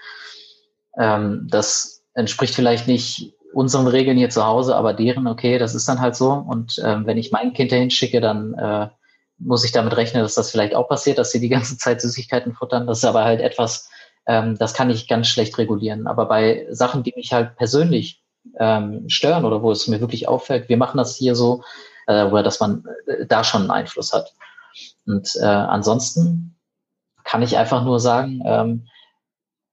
ähm, das entspricht vielleicht nicht unseren Regeln hier zu Hause, aber deren, okay, das ist dann halt so. Und ähm, wenn ich mein Kind dahin schicke, dann äh, muss ich damit rechnen, dass das vielleicht auch passiert, dass sie die ganze Zeit Süßigkeiten futtern. Das ist aber halt etwas, ähm, das kann ich ganz schlecht regulieren. Aber bei Sachen, die mich halt persönlich ähm, stören oder wo es mir wirklich auffällt, wir machen das hier so, äh, oder dass man äh, da schon einen Einfluss hat. Und äh, ansonsten kann ich einfach nur sagen, ähm,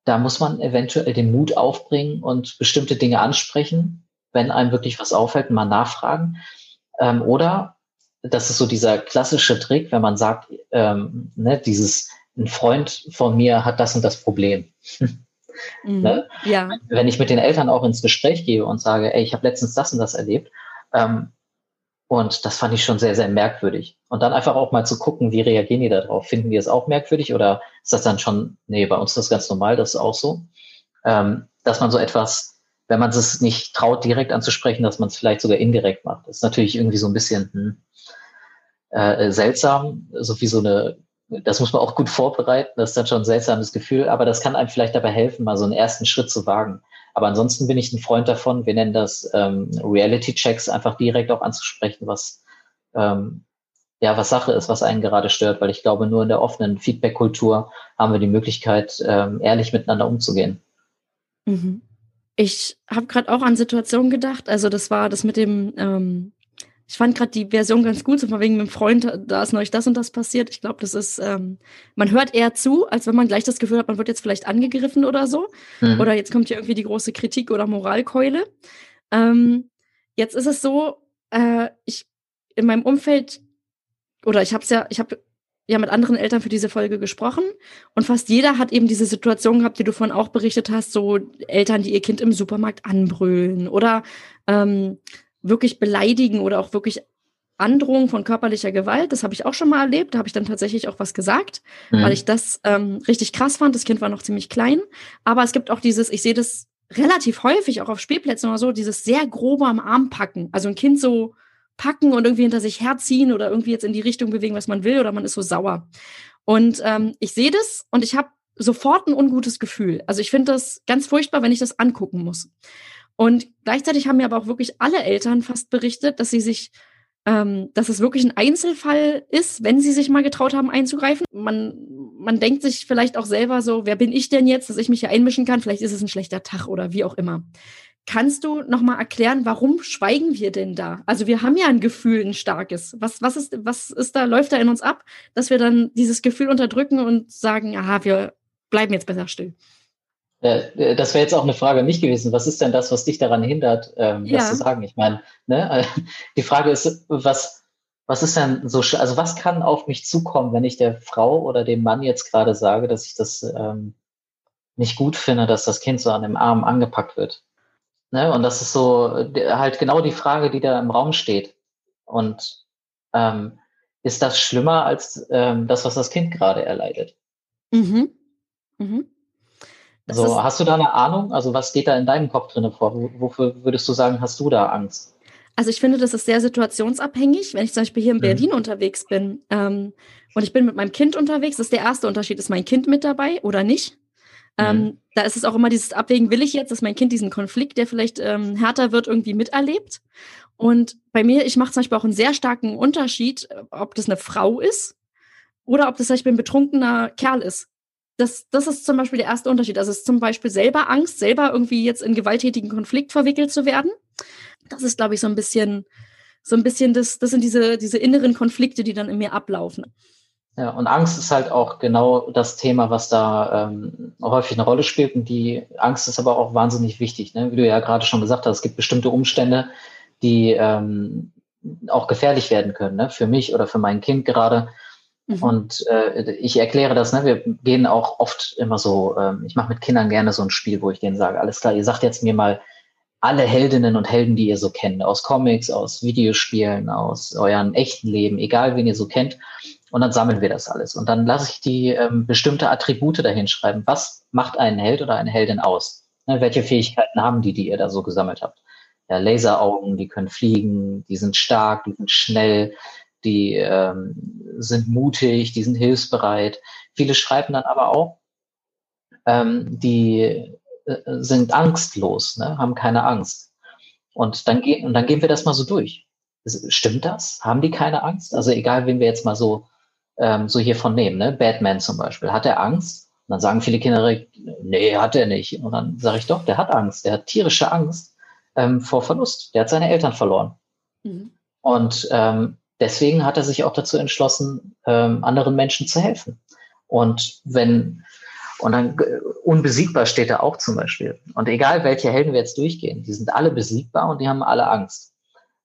da muss man eventuell den Mut aufbringen und bestimmte Dinge ansprechen, wenn einem wirklich was auffällt, mal nachfragen. Ähm, oder das ist so dieser klassische Trick, wenn man sagt, ähm, ne, dieses ein Freund von mir hat das und das Problem. (laughs) Mhm, ne? ja. Wenn ich mit den Eltern auch ins Gespräch gehe und sage, ey, ich habe letztens das und das erlebt, ähm, und das fand ich schon sehr, sehr merkwürdig. Und dann einfach auch mal zu gucken, wie reagieren die darauf? Finden die es auch merkwürdig oder ist das dann schon, nee, bei uns ist das ganz normal, das ist auch so. Ähm, dass man so etwas, wenn man es nicht traut, direkt anzusprechen, dass man es vielleicht sogar indirekt macht. Das ist natürlich irgendwie so ein bisschen hm, äh, seltsam, so wie so eine das muss man auch gut vorbereiten, das ist dann schon ein seltsames Gefühl, aber das kann einem vielleicht dabei helfen, mal so einen ersten Schritt zu wagen. Aber ansonsten bin ich ein Freund davon, wir nennen das ähm, Reality-Checks, einfach direkt auch anzusprechen, was ähm, ja, was Sache ist, was einen gerade stört, weil ich glaube, nur in der offenen Feedback-Kultur haben wir die Möglichkeit, ähm, ehrlich miteinander umzugehen. Mhm. Ich habe gerade auch an Situationen gedacht. Also das war das mit dem, ähm, ich fand gerade die Version ganz gut, so von wegen mit dem Freund, da ist neulich das und das passiert. Ich glaube, das ist, ähm, man hört eher zu, als wenn man gleich das Gefühl hat, man wird jetzt vielleicht angegriffen oder so. Mhm. Oder jetzt kommt hier irgendwie die große Kritik oder Moralkeule. Ähm, jetzt ist es so, äh, ich in meinem Umfeld, oder ich habe es ja, ich habe ja mit anderen Eltern für diese Folge gesprochen und fast jeder hat eben diese Situation gehabt, die du vorhin auch berichtet hast, so Eltern, die ihr Kind im Supermarkt anbrüllen oder ähm, wirklich beleidigen oder auch wirklich Androhung von körperlicher Gewalt. Das habe ich auch schon mal erlebt. Da habe ich dann tatsächlich auch was gesagt, mhm. weil ich das ähm, richtig krass fand. Das Kind war noch ziemlich klein. Aber es gibt auch dieses, ich sehe das relativ häufig auch auf Spielplätzen oder so, dieses sehr grobe am Arm packen. Also ein Kind so packen und irgendwie hinter sich herziehen oder irgendwie jetzt in die Richtung bewegen, was man will, oder man ist so sauer. Und ähm, ich sehe das und ich habe sofort ein ungutes Gefühl. Also ich finde das ganz furchtbar, wenn ich das angucken muss. Und gleichzeitig haben mir aber auch wirklich alle Eltern fast berichtet, dass sie sich, ähm, dass es wirklich ein Einzelfall ist, wenn sie sich mal getraut haben einzugreifen. Man, man denkt sich vielleicht auch selber so, wer bin ich denn jetzt, dass ich mich hier einmischen kann? Vielleicht ist es ein schlechter Tag oder wie auch immer. Kannst du noch mal erklären, warum schweigen wir denn da? Also wir haben ja ein Gefühl, ein starkes. Was, was, ist, was ist da, läuft da in uns ab, dass wir dann dieses Gefühl unterdrücken und sagen, aha, wir bleiben jetzt besser still? Äh, das wäre jetzt auch eine Frage nicht gewesen. Was ist denn das, was dich daran hindert, ähm, ja. das zu sagen? Ich meine, ne, (laughs) die Frage ist, was, was ist denn so, also was kann auf mich zukommen, wenn ich der Frau oder dem Mann jetzt gerade sage, dass ich das ähm, nicht gut finde, dass das Kind so an dem Arm angepackt wird? Ne? Und das ist so halt genau die Frage, die da im Raum steht. Und ähm, ist das schlimmer als ähm, das, was das Kind gerade erleidet? Mhm. Mhm. So, hast du da eine Ahnung? Also was geht da in deinem Kopf drin vor? Wofür würdest du sagen, hast du da Angst? Also ich finde, das ist sehr situationsabhängig. Wenn ich zum Beispiel hier in mhm. Berlin unterwegs bin ähm, und ich bin mit meinem Kind unterwegs, das ist der erste Unterschied. Ist mein Kind mit dabei oder nicht? Ähm, mhm. da ist es auch immer dieses Abwägen, will ich jetzt, dass mein Kind diesen Konflikt, der vielleicht ähm, härter wird, irgendwie miterlebt? Und bei mir, ich mache zum Beispiel auch einen sehr starken Unterschied, ob das eine Frau ist oder ob das zum Beispiel ein betrunkener Kerl ist. Das, das ist zum Beispiel der erste Unterschied. Also es ist zum Beispiel selber Angst, selber irgendwie jetzt in gewalttätigen Konflikt verwickelt zu werden. Das ist, glaube ich, so ein bisschen, so ein bisschen das, das sind diese, diese inneren Konflikte, die dann in mir ablaufen. Ja, und Angst ist halt auch genau das Thema, was da ähm, häufig eine Rolle spielt. Und die Angst ist aber auch wahnsinnig wichtig. Ne? Wie du ja gerade schon gesagt hast, es gibt bestimmte Umstände, die ähm, auch gefährlich werden können, ne? für mich oder für mein Kind gerade. Mhm. Und äh, ich erkläre das, ne? wir gehen auch oft immer so, ähm, ich mache mit Kindern gerne so ein Spiel, wo ich denen sage, alles klar, ihr sagt jetzt mir mal alle Heldinnen und Helden, die ihr so kennt, aus Comics, aus Videospielen, aus euren echten Leben, egal wen ihr so kennt. Und dann sammeln wir das alles. Und dann lasse ich die ähm, bestimmte Attribute dahin schreiben. Was macht einen Held oder eine Heldin aus? Ne, welche Fähigkeiten haben die, die ihr da so gesammelt habt? Ja, Laseraugen, die können fliegen, die sind stark, die sind schnell, die ähm, sind mutig, die sind hilfsbereit. Viele schreiben dann aber auch, ähm, die äh, sind angstlos, ne, haben keine Angst. Und dann, ge und dann gehen wir das mal so durch. Stimmt das? Haben die keine Angst? Also egal, wen wir jetzt mal so ähm, so hiervon nehmen, ne? Batman zum Beispiel. Hat er Angst? Und dann sagen viele Kinder nee, hat er nicht. Und dann sage ich doch, der hat Angst. Der hat tierische Angst ähm, vor Verlust. Der hat seine Eltern verloren. Mhm. Und ähm, deswegen hat er sich auch dazu entschlossen, ähm, anderen Menschen zu helfen. Und wenn, und dann äh, unbesiegbar steht er auch zum Beispiel. Und egal welche Helden wir jetzt durchgehen, die sind alle besiegbar und die haben alle Angst.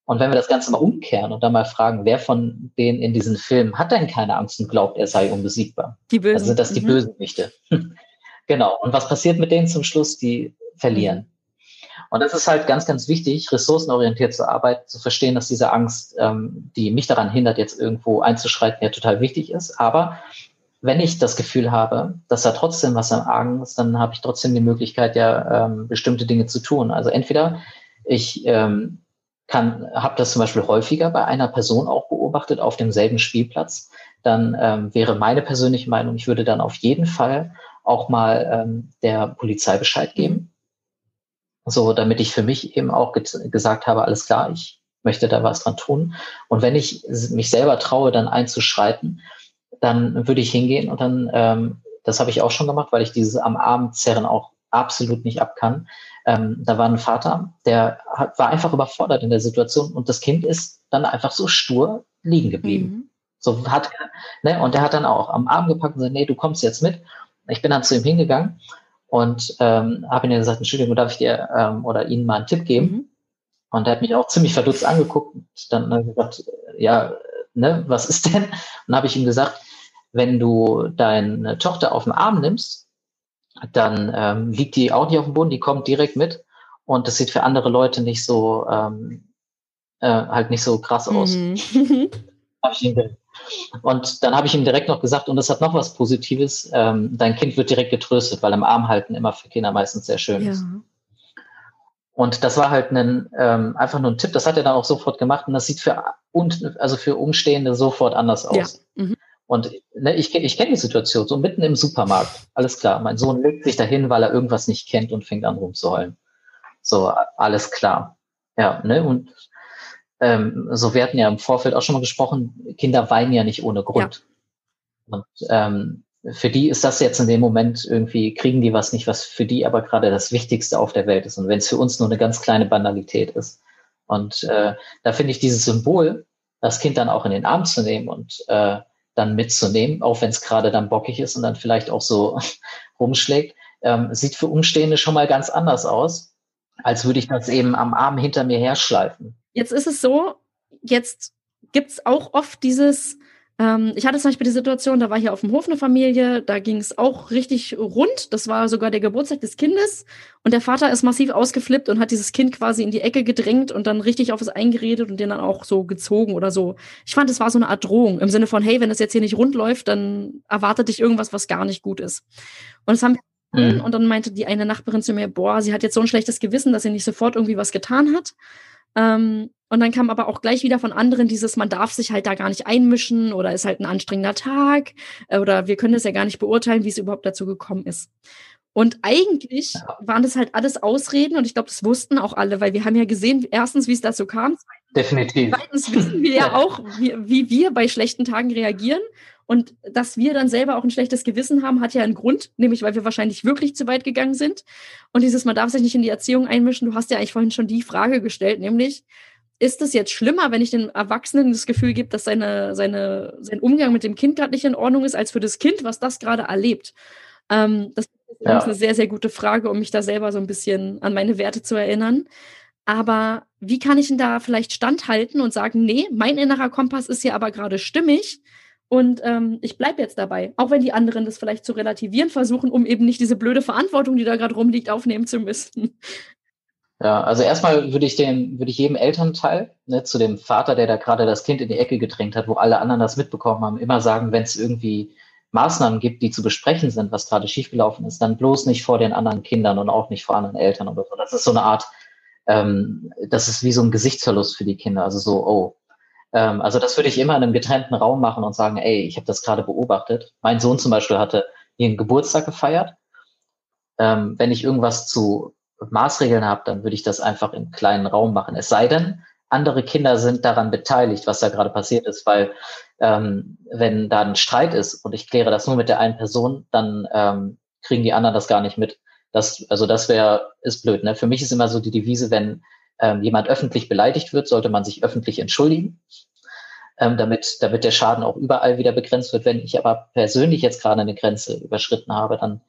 Und wenn wir das Ganze mal umkehren und dann mal fragen, wer von denen in diesen Filmen hat denn keine Angst und glaubt, er sei unbesiegbar? Die Bösen. Also sind das die mhm. Bösenwichte. (laughs) genau. Und was passiert mit denen zum Schluss? Die verlieren. Und das ist halt ganz, ganz wichtig, ressourcenorientiert zu arbeiten, zu verstehen, dass diese Angst, ähm, die mich daran hindert, jetzt irgendwo einzuschreiten, ja total wichtig ist. Aber wenn ich das Gefühl habe, dass da trotzdem was am Argen ist, dann habe ich trotzdem die Möglichkeit, ja ähm, bestimmte Dinge zu tun. Also entweder ich ähm, kann, habe das zum Beispiel häufiger bei einer Person auch beobachtet auf demselben Spielplatz, dann ähm, wäre meine persönliche Meinung, ich würde dann auf jeden Fall auch mal ähm, der Polizei Bescheid geben. So, damit ich für mich eben auch gesagt habe, alles klar, ich möchte da was dran tun. Und wenn ich mich selber traue, dann einzuschreiten, dann würde ich hingehen und dann, ähm, das habe ich auch schon gemacht, weil ich dieses am Abend zerren auch absolut nicht ab kann. Ähm, da war ein Vater, der hat, war einfach überfordert in der Situation und das Kind ist dann einfach so stur liegen geblieben. Mhm. So hat, ne, und der hat dann auch am Arm gepackt und gesagt, nee, du kommst jetzt mit. Ich bin dann zu ihm hingegangen und ähm, habe ihm gesagt, Entschuldigung, darf ich dir ähm, oder Ihnen mal einen Tipp geben? Mhm. Und er hat mich auch ziemlich verdutzt angeguckt und dann äh, gesagt, ja, ne, was ist denn? Und dann habe ich ihm gesagt, wenn du deine Tochter auf den Arm nimmst, dann ähm, liegt die auch nicht auf dem Boden, die kommt direkt mit und das sieht für andere Leute nicht so ähm, äh, halt nicht so krass aus. Mhm. Und dann habe ich ihm direkt noch gesagt, und das hat noch was Positives, ähm, dein Kind wird direkt getröstet, weil im Arm halten immer für Kinder meistens sehr schön ja. ist. Und das war halt ein, ähm, einfach nur ein Tipp, das hat er dann auch sofort gemacht und das sieht für, also für Umstehende sofort anders aus. Ja. Mhm. Und ne, ich, ich kenne die Situation, so mitten im Supermarkt, alles klar, mein Sohn legt sich dahin, weil er irgendwas nicht kennt und fängt an rumzuheulen. So, alles klar. Ja, ne, und ähm, so wir hatten ja im Vorfeld auch schon mal gesprochen, Kinder weinen ja nicht ohne Grund. Ja. Und ähm, für die ist das jetzt in dem Moment irgendwie, kriegen die was nicht, was für die aber gerade das Wichtigste auf der Welt ist. Und wenn es für uns nur eine ganz kleine Banalität ist. Und äh, da finde ich dieses Symbol, das Kind dann auch in den Arm zu nehmen und äh, dann mitzunehmen, auch wenn es gerade dann bockig ist und dann vielleicht auch so (laughs) rumschlägt, ähm, sieht für Umstehende schon mal ganz anders aus, als würde ich das eben am Arm hinter mir herschleifen. Jetzt ist es so, jetzt gibt es auch oft dieses, ähm, ich hatte zum Beispiel die Situation, da war hier auf dem Hof eine Familie, da ging es auch richtig rund. Das war sogar der Geburtstag des Kindes. Und der Vater ist massiv ausgeflippt und hat dieses Kind quasi in die Ecke gedrängt und dann richtig auf es eingeredet und den dann auch so gezogen oder so. Ich fand, es war so eine Art Drohung im Sinne von, hey, wenn das jetzt hier nicht rund läuft, dann erwartet dich irgendwas, was gar nicht gut ist. Und das haben wir mhm. und dann meinte die eine Nachbarin zu mir, boah, sie hat jetzt so ein schlechtes Gewissen, dass sie nicht sofort irgendwie was getan hat. Ähm, und dann kam aber auch gleich wieder von anderen dieses, man darf sich halt da gar nicht einmischen oder ist halt ein anstrengender Tag äh, oder wir können es ja gar nicht beurteilen, wie es überhaupt dazu gekommen ist. Und eigentlich waren das halt alles Ausreden und ich glaube, das wussten auch alle, weil wir haben ja gesehen, erstens, wie es dazu kam. Definitiv. Zweitens wissen wir ja auch, wie, wie wir bei schlechten Tagen reagieren. Und dass wir dann selber auch ein schlechtes Gewissen haben, hat ja einen Grund, nämlich weil wir wahrscheinlich wirklich zu weit gegangen sind. Und dieses, man darf sich nicht in die Erziehung einmischen, du hast ja eigentlich vorhin schon die Frage gestellt, nämlich, ist es jetzt schlimmer, wenn ich den Erwachsenen das Gefühl gebe, dass seine, seine, sein Umgang mit dem Kind gerade nicht in Ordnung ist, als für das Kind, was das gerade erlebt? Ähm, das ist ja. eine sehr, sehr gute Frage, um mich da selber so ein bisschen an meine Werte zu erinnern. Aber wie kann ich denn da vielleicht standhalten und sagen, nee, mein innerer Kompass ist ja aber gerade stimmig und ähm, ich bleibe jetzt dabei, auch wenn die anderen das vielleicht zu relativieren versuchen, um eben nicht diese blöde Verantwortung, die da gerade rumliegt, aufnehmen zu müssen. Ja, also erstmal würde ich den, würde ich jedem Elternteil, ne, zu dem Vater, der da gerade das Kind in die Ecke gedrängt hat, wo alle anderen das mitbekommen haben, immer sagen, wenn es irgendwie Maßnahmen gibt, die zu besprechen sind, was gerade schiefgelaufen ist, dann bloß nicht vor den anderen Kindern und auch nicht vor anderen Eltern oder so. Das ist so eine Art, ähm, das ist wie so ein Gesichtsverlust für die Kinder. Also so, oh. Ähm, also das würde ich immer in einem getrennten Raum machen und sagen, ey, ich habe das gerade beobachtet. Mein Sohn zum Beispiel hatte ihren Geburtstag gefeiert. Ähm, wenn ich irgendwas zu Maßregeln habe, dann würde ich das einfach im kleinen Raum machen. Es sei denn, andere Kinder sind daran beteiligt, was da gerade passiert ist, weil ähm, wenn da ein Streit ist und ich kläre das nur mit der einen Person, dann ähm, kriegen die anderen das gar nicht mit. Das, also das wäre, ist blöd. Ne? Für mich ist immer so die Devise, wenn ähm, jemand öffentlich beleidigt wird, sollte man sich öffentlich entschuldigen, ähm, damit, damit der Schaden auch überall wieder begrenzt wird. Wenn ich aber persönlich jetzt gerade eine Grenze überschritten habe, dann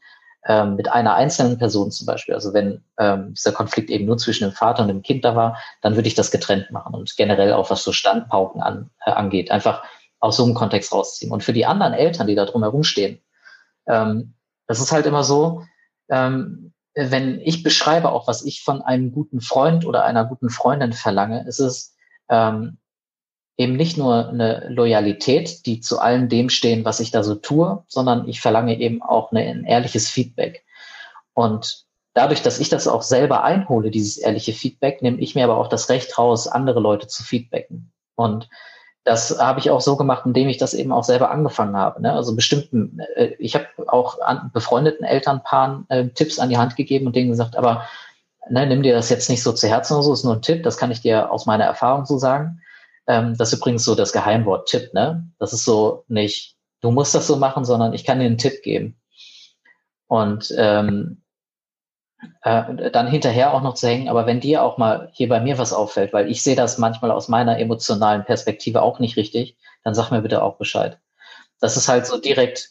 ähm, mit einer einzelnen Person zum Beispiel, also wenn ähm, dieser Konflikt eben nur zwischen dem Vater und dem Kind da war, dann würde ich das getrennt machen und generell auch was so Standpauken an, äh, angeht, einfach aus so einem Kontext rausziehen. Und für die anderen Eltern, die da drumherum stehen, ähm, das ist halt immer so, ähm, wenn ich beschreibe auch, was ich von einem guten Freund oder einer guten Freundin verlange, ist es, ähm, eben nicht nur eine Loyalität, die zu allem dem stehen, was ich da so tue, sondern ich verlange eben auch eine, ein ehrliches Feedback. Und dadurch, dass ich das auch selber einhole, dieses ehrliche Feedback, nehme ich mir aber auch das Recht raus, andere Leute zu feedbacken. Und das habe ich auch so gemacht, indem ich das eben auch selber angefangen habe. Ne? Also bestimmten, äh, ich habe auch an befreundeten Elternpaaren äh, Tipps an die Hand gegeben und denen gesagt, aber ne, nimm dir das jetzt nicht so zu Herzen oder so, ist nur ein Tipp, das kann ich dir aus meiner Erfahrung so sagen. Ähm, das ist übrigens so das Geheimwort Tipp, ne? Das ist so nicht, du musst das so machen, sondern ich kann dir einen Tipp geben. Und ähm, äh, dann hinterher auch noch zu hängen, aber wenn dir auch mal hier bei mir was auffällt, weil ich sehe das manchmal aus meiner emotionalen Perspektive auch nicht richtig, dann sag mir bitte auch Bescheid. Das ist halt so direkt,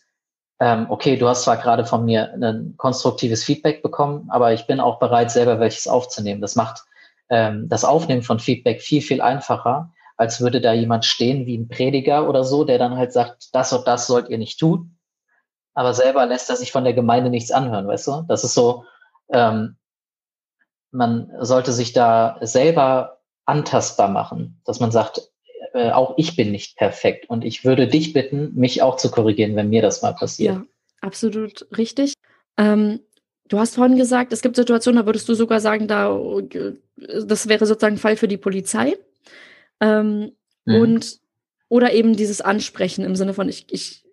ähm, okay, du hast zwar gerade von mir ein konstruktives Feedback bekommen, aber ich bin auch bereit, selber welches aufzunehmen. Das macht ähm, das Aufnehmen von Feedback viel, viel einfacher, als würde da jemand stehen wie ein Prediger oder so, der dann halt sagt, das und das sollt ihr nicht tun. Aber selber lässt er sich von der Gemeinde nichts anhören, weißt du? Das ist so, ähm, man sollte sich da selber antastbar machen, dass man sagt, äh, auch ich bin nicht perfekt und ich würde dich bitten, mich auch zu korrigieren, wenn mir das mal passiert. Ja, absolut richtig. Ähm, du hast vorhin gesagt, es gibt Situationen, da würdest du sogar sagen, da äh, das wäre sozusagen ein Fall für die Polizei. Ähm, mhm. Und oder eben dieses Ansprechen im Sinne von, ich, ich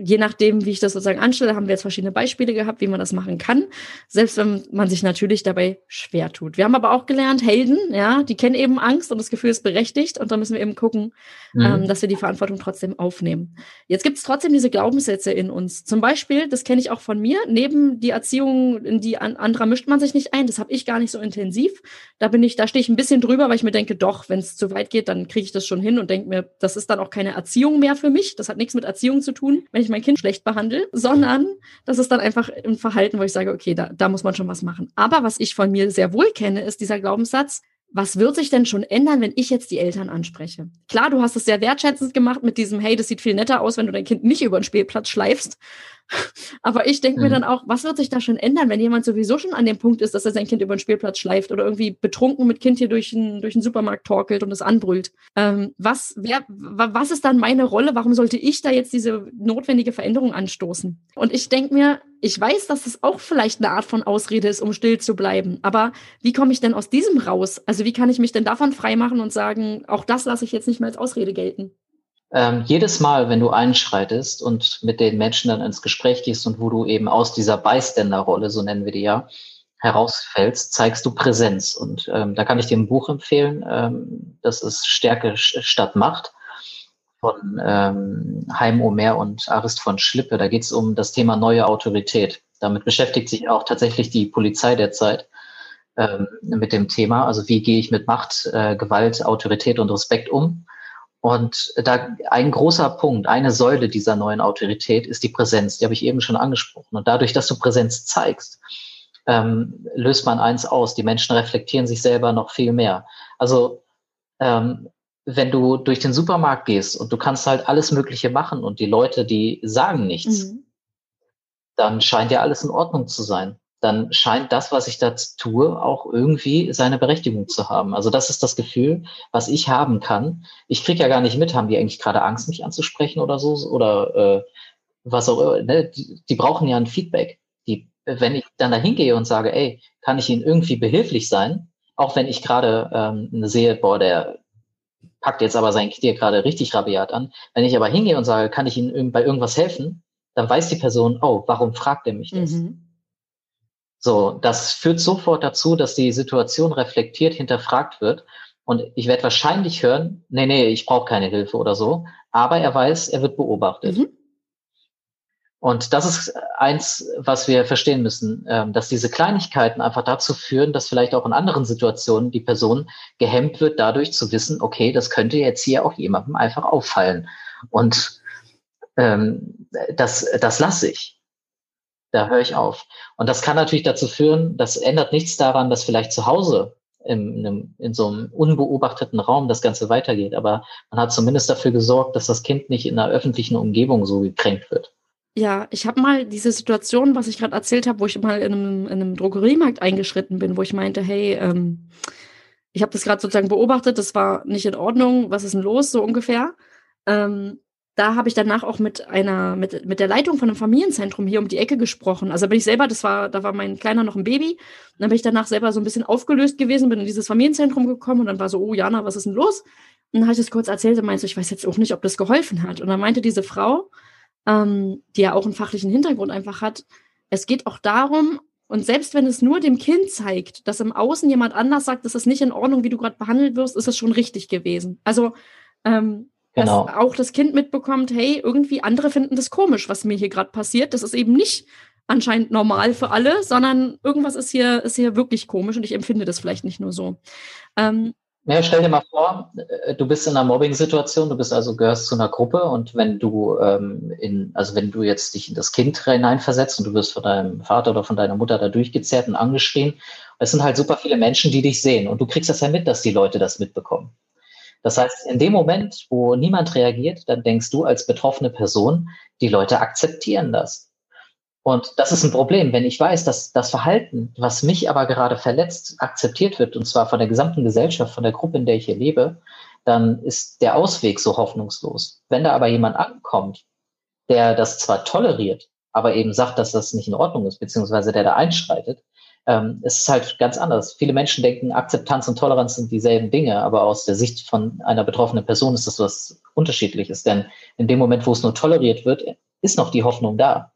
je nachdem, wie ich das sozusagen anstelle, haben wir jetzt verschiedene Beispiele gehabt, wie man das machen kann. Selbst wenn man sich natürlich dabei schwer tut. Wir haben aber auch gelernt, Helden, ja, die kennen eben Angst und das Gefühl ist berechtigt und da müssen wir eben gucken, mhm. ähm, dass wir die Verantwortung trotzdem aufnehmen. Jetzt gibt es trotzdem diese Glaubenssätze in uns. Zum Beispiel, das kenne ich auch von mir, neben die Erziehung, in die an, anderer mischt man sich nicht ein. Das habe ich gar nicht so intensiv. Da bin ich, da stehe ich ein bisschen drüber, weil ich mir denke, doch, wenn es zu weit geht, dann kriege ich das schon hin und denke mir, das ist dann auch keine Erziehung mehr für mich. Das hat nichts mit Erziehung zu tun. Wenn ich ich mein Kind schlecht behandle, sondern das ist dann einfach ein Verhalten, wo ich sage, okay, da, da muss man schon was machen. Aber was ich von mir sehr wohl kenne, ist dieser Glaubenssatz, was wird sich denn schon ändern, wenn ich jetzt die Eltern anspreche? Klar, du hast es sehr wertschätzend gemacht mit diesem, hey, das sieht viel netter aus, wenn du dein Kind nicht über den Spielplatz schleifst. (laughs) Aber ich denke mhm. mir dann auch, was wird sich da schon ändern, wenn jemand sowieso schon an dem Punkt ist, dass er sein Kind über den Spielplatz schleift oder irgendwie betrunken mit Kind hier durch den, durch den Supermarkt torkelt und es anbrüllt? Ähm, was, wer, was ist dann meine Rolle? Warum sollte ich da jetzt diese notwendige Veränderung anstoßen? Und ich denke mir, ich weiß, dass es auch vielleicht eine Art von Ausrede ist, um still zu bleiben. Aber wie komme ich denn aus diesem raus? Also wie kann ich mich denn davon freimachen und sagen, auch das lasse ich jetzt nicht mehr als Ausrede gelten? Ähm, jedes Mal, wenn du einschreitest und mit den Menschen dann ins Gespräch gehst und wo du eben aus dieser Bystander-Rolle, so nennen wir die ja, herausfällst, zeigst du Präsenz. Und ähm, da kann ich dir ein Buch empfehlen, ähm, das ist Stärke statt Macht von ähm, Heim Omer und Arist von Schlippe. Da geht es um das Thema neue Autorität. Damit beschäftigt sich auch tatsächlich die Polizei derzeit ähm, mit dem Thema. Also wie gehe ich mit Macht, äh, Gewalt, Autorität und Respekt um? Und da ein großer Punkt, eine Säule dieser neuen Autorität ist die Präsenz. Die habe ich eben schon angesprochen. Und dadurch, dass du Präsenz zeigst, ähm, löst man eins aus. Die Menschen reflektieren sich selber noch viel mehr. Also ähm, wenn du durch den Supermarkt gehst und du kannst halt alles Mögliche machen und die Leute, die sagen nichts, mhm. dann scheint ja alles in Ordnung zu sein dann scheint das, was ich da tue, auch irgendwie seine Berechtigung zu haben. Also das ist das Gefühl, was ich haben kann. Ich kriege ja gar nicht mit, haben die eigentlich gerade Angst, mich anzusprechen oder so? Oder äh, was auch immer. Ne? Die, die brauchen ja ein Feedback. Die, wenn ich dann da hingehe und sage, ey, kann ich ihnen irgendwie behilflich sein, auch wenn ich gerade ähm, sehe, boah, der packt jetzt aber sein Tier gerade richtig rabiat an. Wenn ich aber hingehe und sage, kann ich ihnen bei irgendwas helfen, dann weiß die Person, oh, warum fragt er mich das? Mhm. So, das führt sofort dazu, dass die Situation reflektiert hinterfragt wird. Und ich werde wahrscheinlich hören, nee, nee, ich brauche keine Hilfe oder so. Aber er weiß, er wird beobachtet. Mhm. Und das ist eins, was wir verstehen müssen, ähm, dass diese Kleinigkeiten einfach dazu führen, dass vielleicht auch in anderen Situationen die Person gehemmt wird, dadurch zu wissen, okay, das könnte jetzt hier auch jemandem einfach auffallen. Und ähm, das, das lasse ich da höre ich auf. Und das kann natürlich dazu führen, das ändert nichts daran, dass vielleicht zu Hause in, in, in so einem unbeobachteten Raum das Ganze weitergeht. Aber man hat zumindest dafür gesorgt, dass das Kind nicht in einer öffentlichen Umgebung so gekränkt wird. Ja, ich habe mal diese Situation, was ich gerade erzählt habe, wo ich mal in einem, in einem Drogeriemarkt eingeschritten bin, wo ich meinte, hey, ähm, ich habe das gerade sozusagen beobachtet, das war nicht in Ordnung, was ist denn los, so ungefähr. Ähm, da habe ich danach auch mit einer, mit, mit der Leitung von einem Familienzentrum hier um die Ecke gesprochen. Also bin ich selber, das war, da war mein Kleiner noch ein Baby. Und dann bin ich danach selber so ein bisschen aufgelöst gewesen, bin in dieses Familienzentrum gekommen und dann war so, oh Jana, was ist denn los? Und dann habe ich das kurz erzählt und meinte ich weiß jetzt auch nicht, ob das geholfen hat. Und dann meinte diese Frau, ähm, die ja auch einen fachlichen Hintergrund einfach hat, es geht auch darum, und selbst wenn es nur dem Kind zeigt, dass im Außen jemand anders sagt, das ist nicht in Ordnung, wie du gerade behandelt wirst, ist es schon richtig gewesen. Also ähm, Genau. Dass auch das Kind mitbekommt, hey, irgendwie andere finden das komisch, was mir hier gerade passiert. Das ist eben nicht anscheinend normal für alle, sondern irgendwas ist hier, ist hier wirklich komisch und ich empfinde das vielleicht nicht nur so. Ähm, ja, stell dir mal vor, äh, du bist in einer Mobbing-Situation, du bist also gehörst zu einer Gruppe und wenn du ähm, in, also wenn du jetzt dich in das Kind hineinversetzt und du wirst von deinem Vater oder von deiner Mutter da durchgezerrt und angeschrien, es sind halt super viele Menschen, die dich sehen und du kriegst das ja mit, dass die Leute das mitbekommen. Das heißt, in dem Moment, wo niemand reagiert, dann denkst du als betroffene Person, die Leute akzeptieren das. Und das ist ein Problem, wenn ich weiß, dass das Verhalten, was mich aber gerade verletzt, akzeptiert wird, und zwar von der gesamten Gesellschaft, von der Gruppe, in der ich hier lebe, dann ist der Ausweg so hoffnungslos. Wenn da aber jemand ankommt, der das zwar toleriert, aber eben sagt, dass das nicht in Ordnung ist, beziehungsweise der da einschreitet, ähm, es ist halt ganz anders. Viele Menschen denken, Akzeptanz und Toleranz sind dieselben Dinge, aber aus der Sicht von einer betroffenen Person ist das was Unterschiedliches. Denn in dem Moment, wo es nur toleriert wird, ist noch die Hoffnung da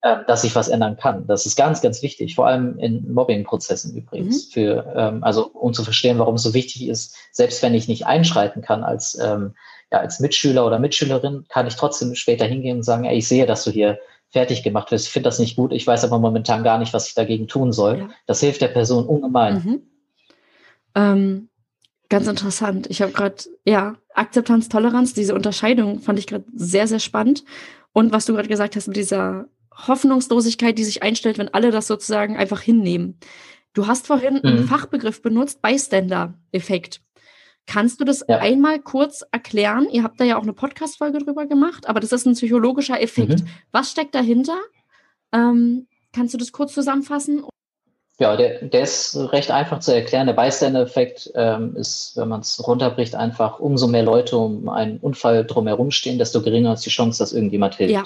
äh, dass sich was ändern kann. Das ist ganz, ganz wichtig, vor allem in Mobbing-Prozessen übrigens, mhm. für, ähm, also um zu verstehen, warum es so wichtig ist, selbst wenn ich nicht einschreiten kann als, ähm, ja, als Mitschüler oder Mitschülerin, kann ich trotzdem später hingehen und sagen, ey, ich sehe, dass du hier fertig gemacht wirst, ich finde das nicht gut, ich weiß aber momentan gar nicht, was ich dagegen tun soll. Ja. Das hilft der Person ungemein. Mhm. Ähm, ganz interessant. Ich habe gerade, ja, Akzeptanz, Toleranz, diese Unterscheidung fand ich gerade sehr, sehr spannend. Und was du gerade gesagt hast mit dieser Hoffnungslosigkeit, die sich einstellt, wenn alle das sozusagen einfach hinnehmen. Du hast vorhin mhm. einen Fachbegriff benutzt, Bystander-Effekt. Kannst du das ja. einmal kurz erklären? Ihr habt da ja auch eine Podcast-Folge drüber gemacht, aber das ist ein psychologischer Effekt. Mhm. Was steckt dahinter? Ähm, kannst du das kurz zusammenfassen? Ja, der, der ist recht einfach zu erklären. Der Bystander-Effekt ähm, ist, wenn man es runterbricht, einfach umso mehr Leute um einen Unfall drumherum stehen, desto geringer ist die Chance, dass irgendjemand hilft. Ja.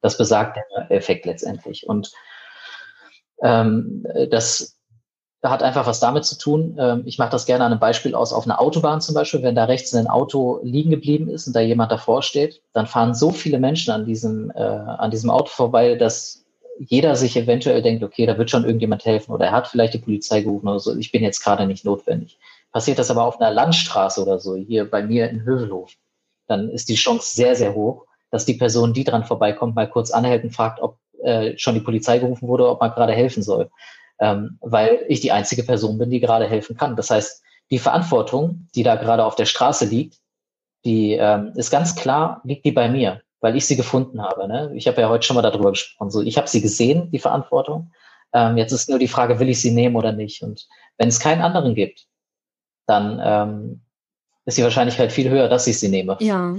Das besagt der Effekt letztendlich. Und ähm, das hat einfach was damit zu tun. Ähm, ich mache das gerne an einem Beispiel aus, auf einer Autobahn zum Beispiel, wenn da rechts ein Auto liegen geblieben ist und da jemand davor steht, dann fahren so viele Menschen an diesem, äh, an diesem Auto vorbei, dass jeder sich eventuell denkt, okay, da wird schon irgendjemand helfen oder er hat vielleicht die Polizei gerufen oder so, ich bin jetzt gerade nicht notwendig. Passiert das aber auf einer Landstraße oder so, hier bei mir in Hövelhof, dann ist die Chance sehr, sehr hoch, dass die Person, die dran vorbeikommt, mal kurz anhält und fragt, ob äh, schon die Polizei gerufen wurde, ob man gerade helfen soll. Ähm, weil ich die einzige Person bin, die gerade helfen kann. Das heißt, die Verantwortung, die da gerade auf der Straße liegt, die ähm, ist ganz klar, liegt die bei mir, weil ich sie gefunden habe. Ne? Ich habe ja heute schon mal darüber gesprochen. So, ich habe sie gesehen, die Verantwortung. Ähm, jetzt ist nur die Frage, will ich sie nehmen oder nicht? Und wenn es keinen anderen gibt, dann ähm, ist die Wahrscheinlichkeit viel höher, dass ich sie nehme. Ja,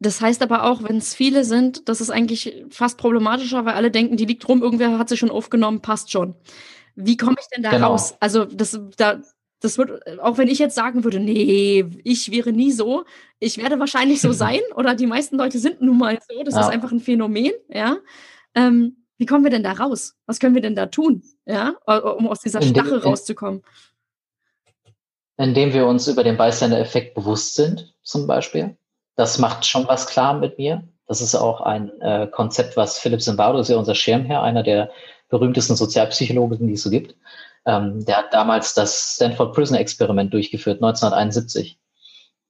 das heißt aber auch, wenn es viele sind, das ist eigentlich fast problematischer, weil alle denken, die liegt rum, irgendwer hat sie schon aufgenommen, passt schon. Wie komme ich denn da genau. raus? Also das, da, das wird, auch wenn ich jetzt sagen würde, nee, ich wäre nie so, ich werde wahrscheinlich so (laughs) sein oder die meisten Leute sind nun mal so, das ja. ist einfach ein Phänomen, ja. Ähm, wie kommen wir denn da raus? Was können wir denn da tun, ja, um aus dieser Stache rauszukommen? Indem wir uns über den Bystander-Effekt bewusst sind, zum Beispiel. Das macht schon was klar mit mir. Das ist auch ein äh, Konzept, was Philipp Zimbardo ist ja unser Schirmherr, einer der berühmtesten Sozialpsychologen, die es so gibt. Ähm, der hat damals das Stanford Prison Experiment durchgeführt, 1971.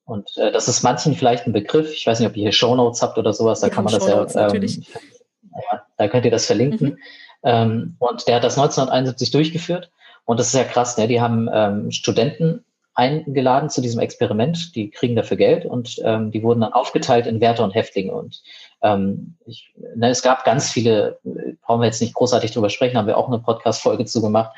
Und äh, das ist manchen vielleicht ein Begriff. Ich weiß nicht, ob ihr hier Shownotes habt oder sowas. Da Wir kann man das ja, ähm, ja, da könnt ihr das verlinken. Mhm. Ähm, und der hat das 1971 durchgeführt. Und das ist ja krass, ne? Die haben ähm, Studenten eingeladen zu diesem Experiment. Die kriegen dafür Geld und ähm, die wurden dann aufgeteilt in Wärter und Häftlinge. Und ähm, ich, ne, es gab ganz viele, brauchen wir jetzt nicht großartig drüber sprechen, haben wir auch eine Podcast-Folge zu gemacht.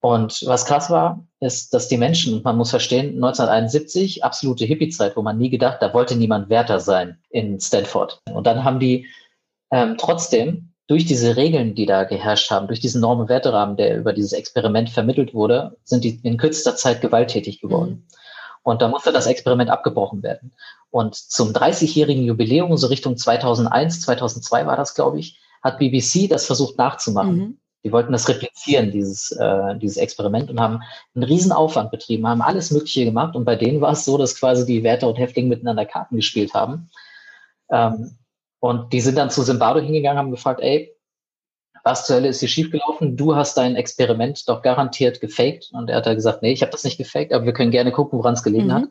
Und was krass war, ist, dass die Menschen, man muss verstehen, 1971, absolute Hippie-Zeit, wo man nie gedacht, da wollte niemand Wärter sein in Stanford. Und dann haben die ähm, trotzdem durch diese Regeln, die da geherrscht haben, durch diesen Normen- Werterahmen, der über dieses Experiment vermittelt wurde, sind die in kürzester Zeit gewalttätig geworden. Mhm. Und da musste das Experiment abgebrochen werden. Und zum 30-jährigen Jubiläum, so Richtung 2001, 2002 war das, glaube ich, hat BBC das versucht nachzumachen. Mhm. Die wollten das replizieren, dieses, äh, dieses Experiment, und haben einen riesen Aufwand betrieben, haben alles Mögliche gemacht. Und bei denen war es so, dass quasi die Wärter und Häftlinge miteinander Karten gespielt haben. Ähm, und die sind dann zu Zimbardo hingegangen, haben gefragt, ey, was zur Hölle ist hier schiefgelaufen? Du hast dein Experiment doch garantiert gefaked. Und er hat da gesagt, nee, ich habe das nicht gefaked, aber wir können gerne gucken, woran es gelegen mhm. hat.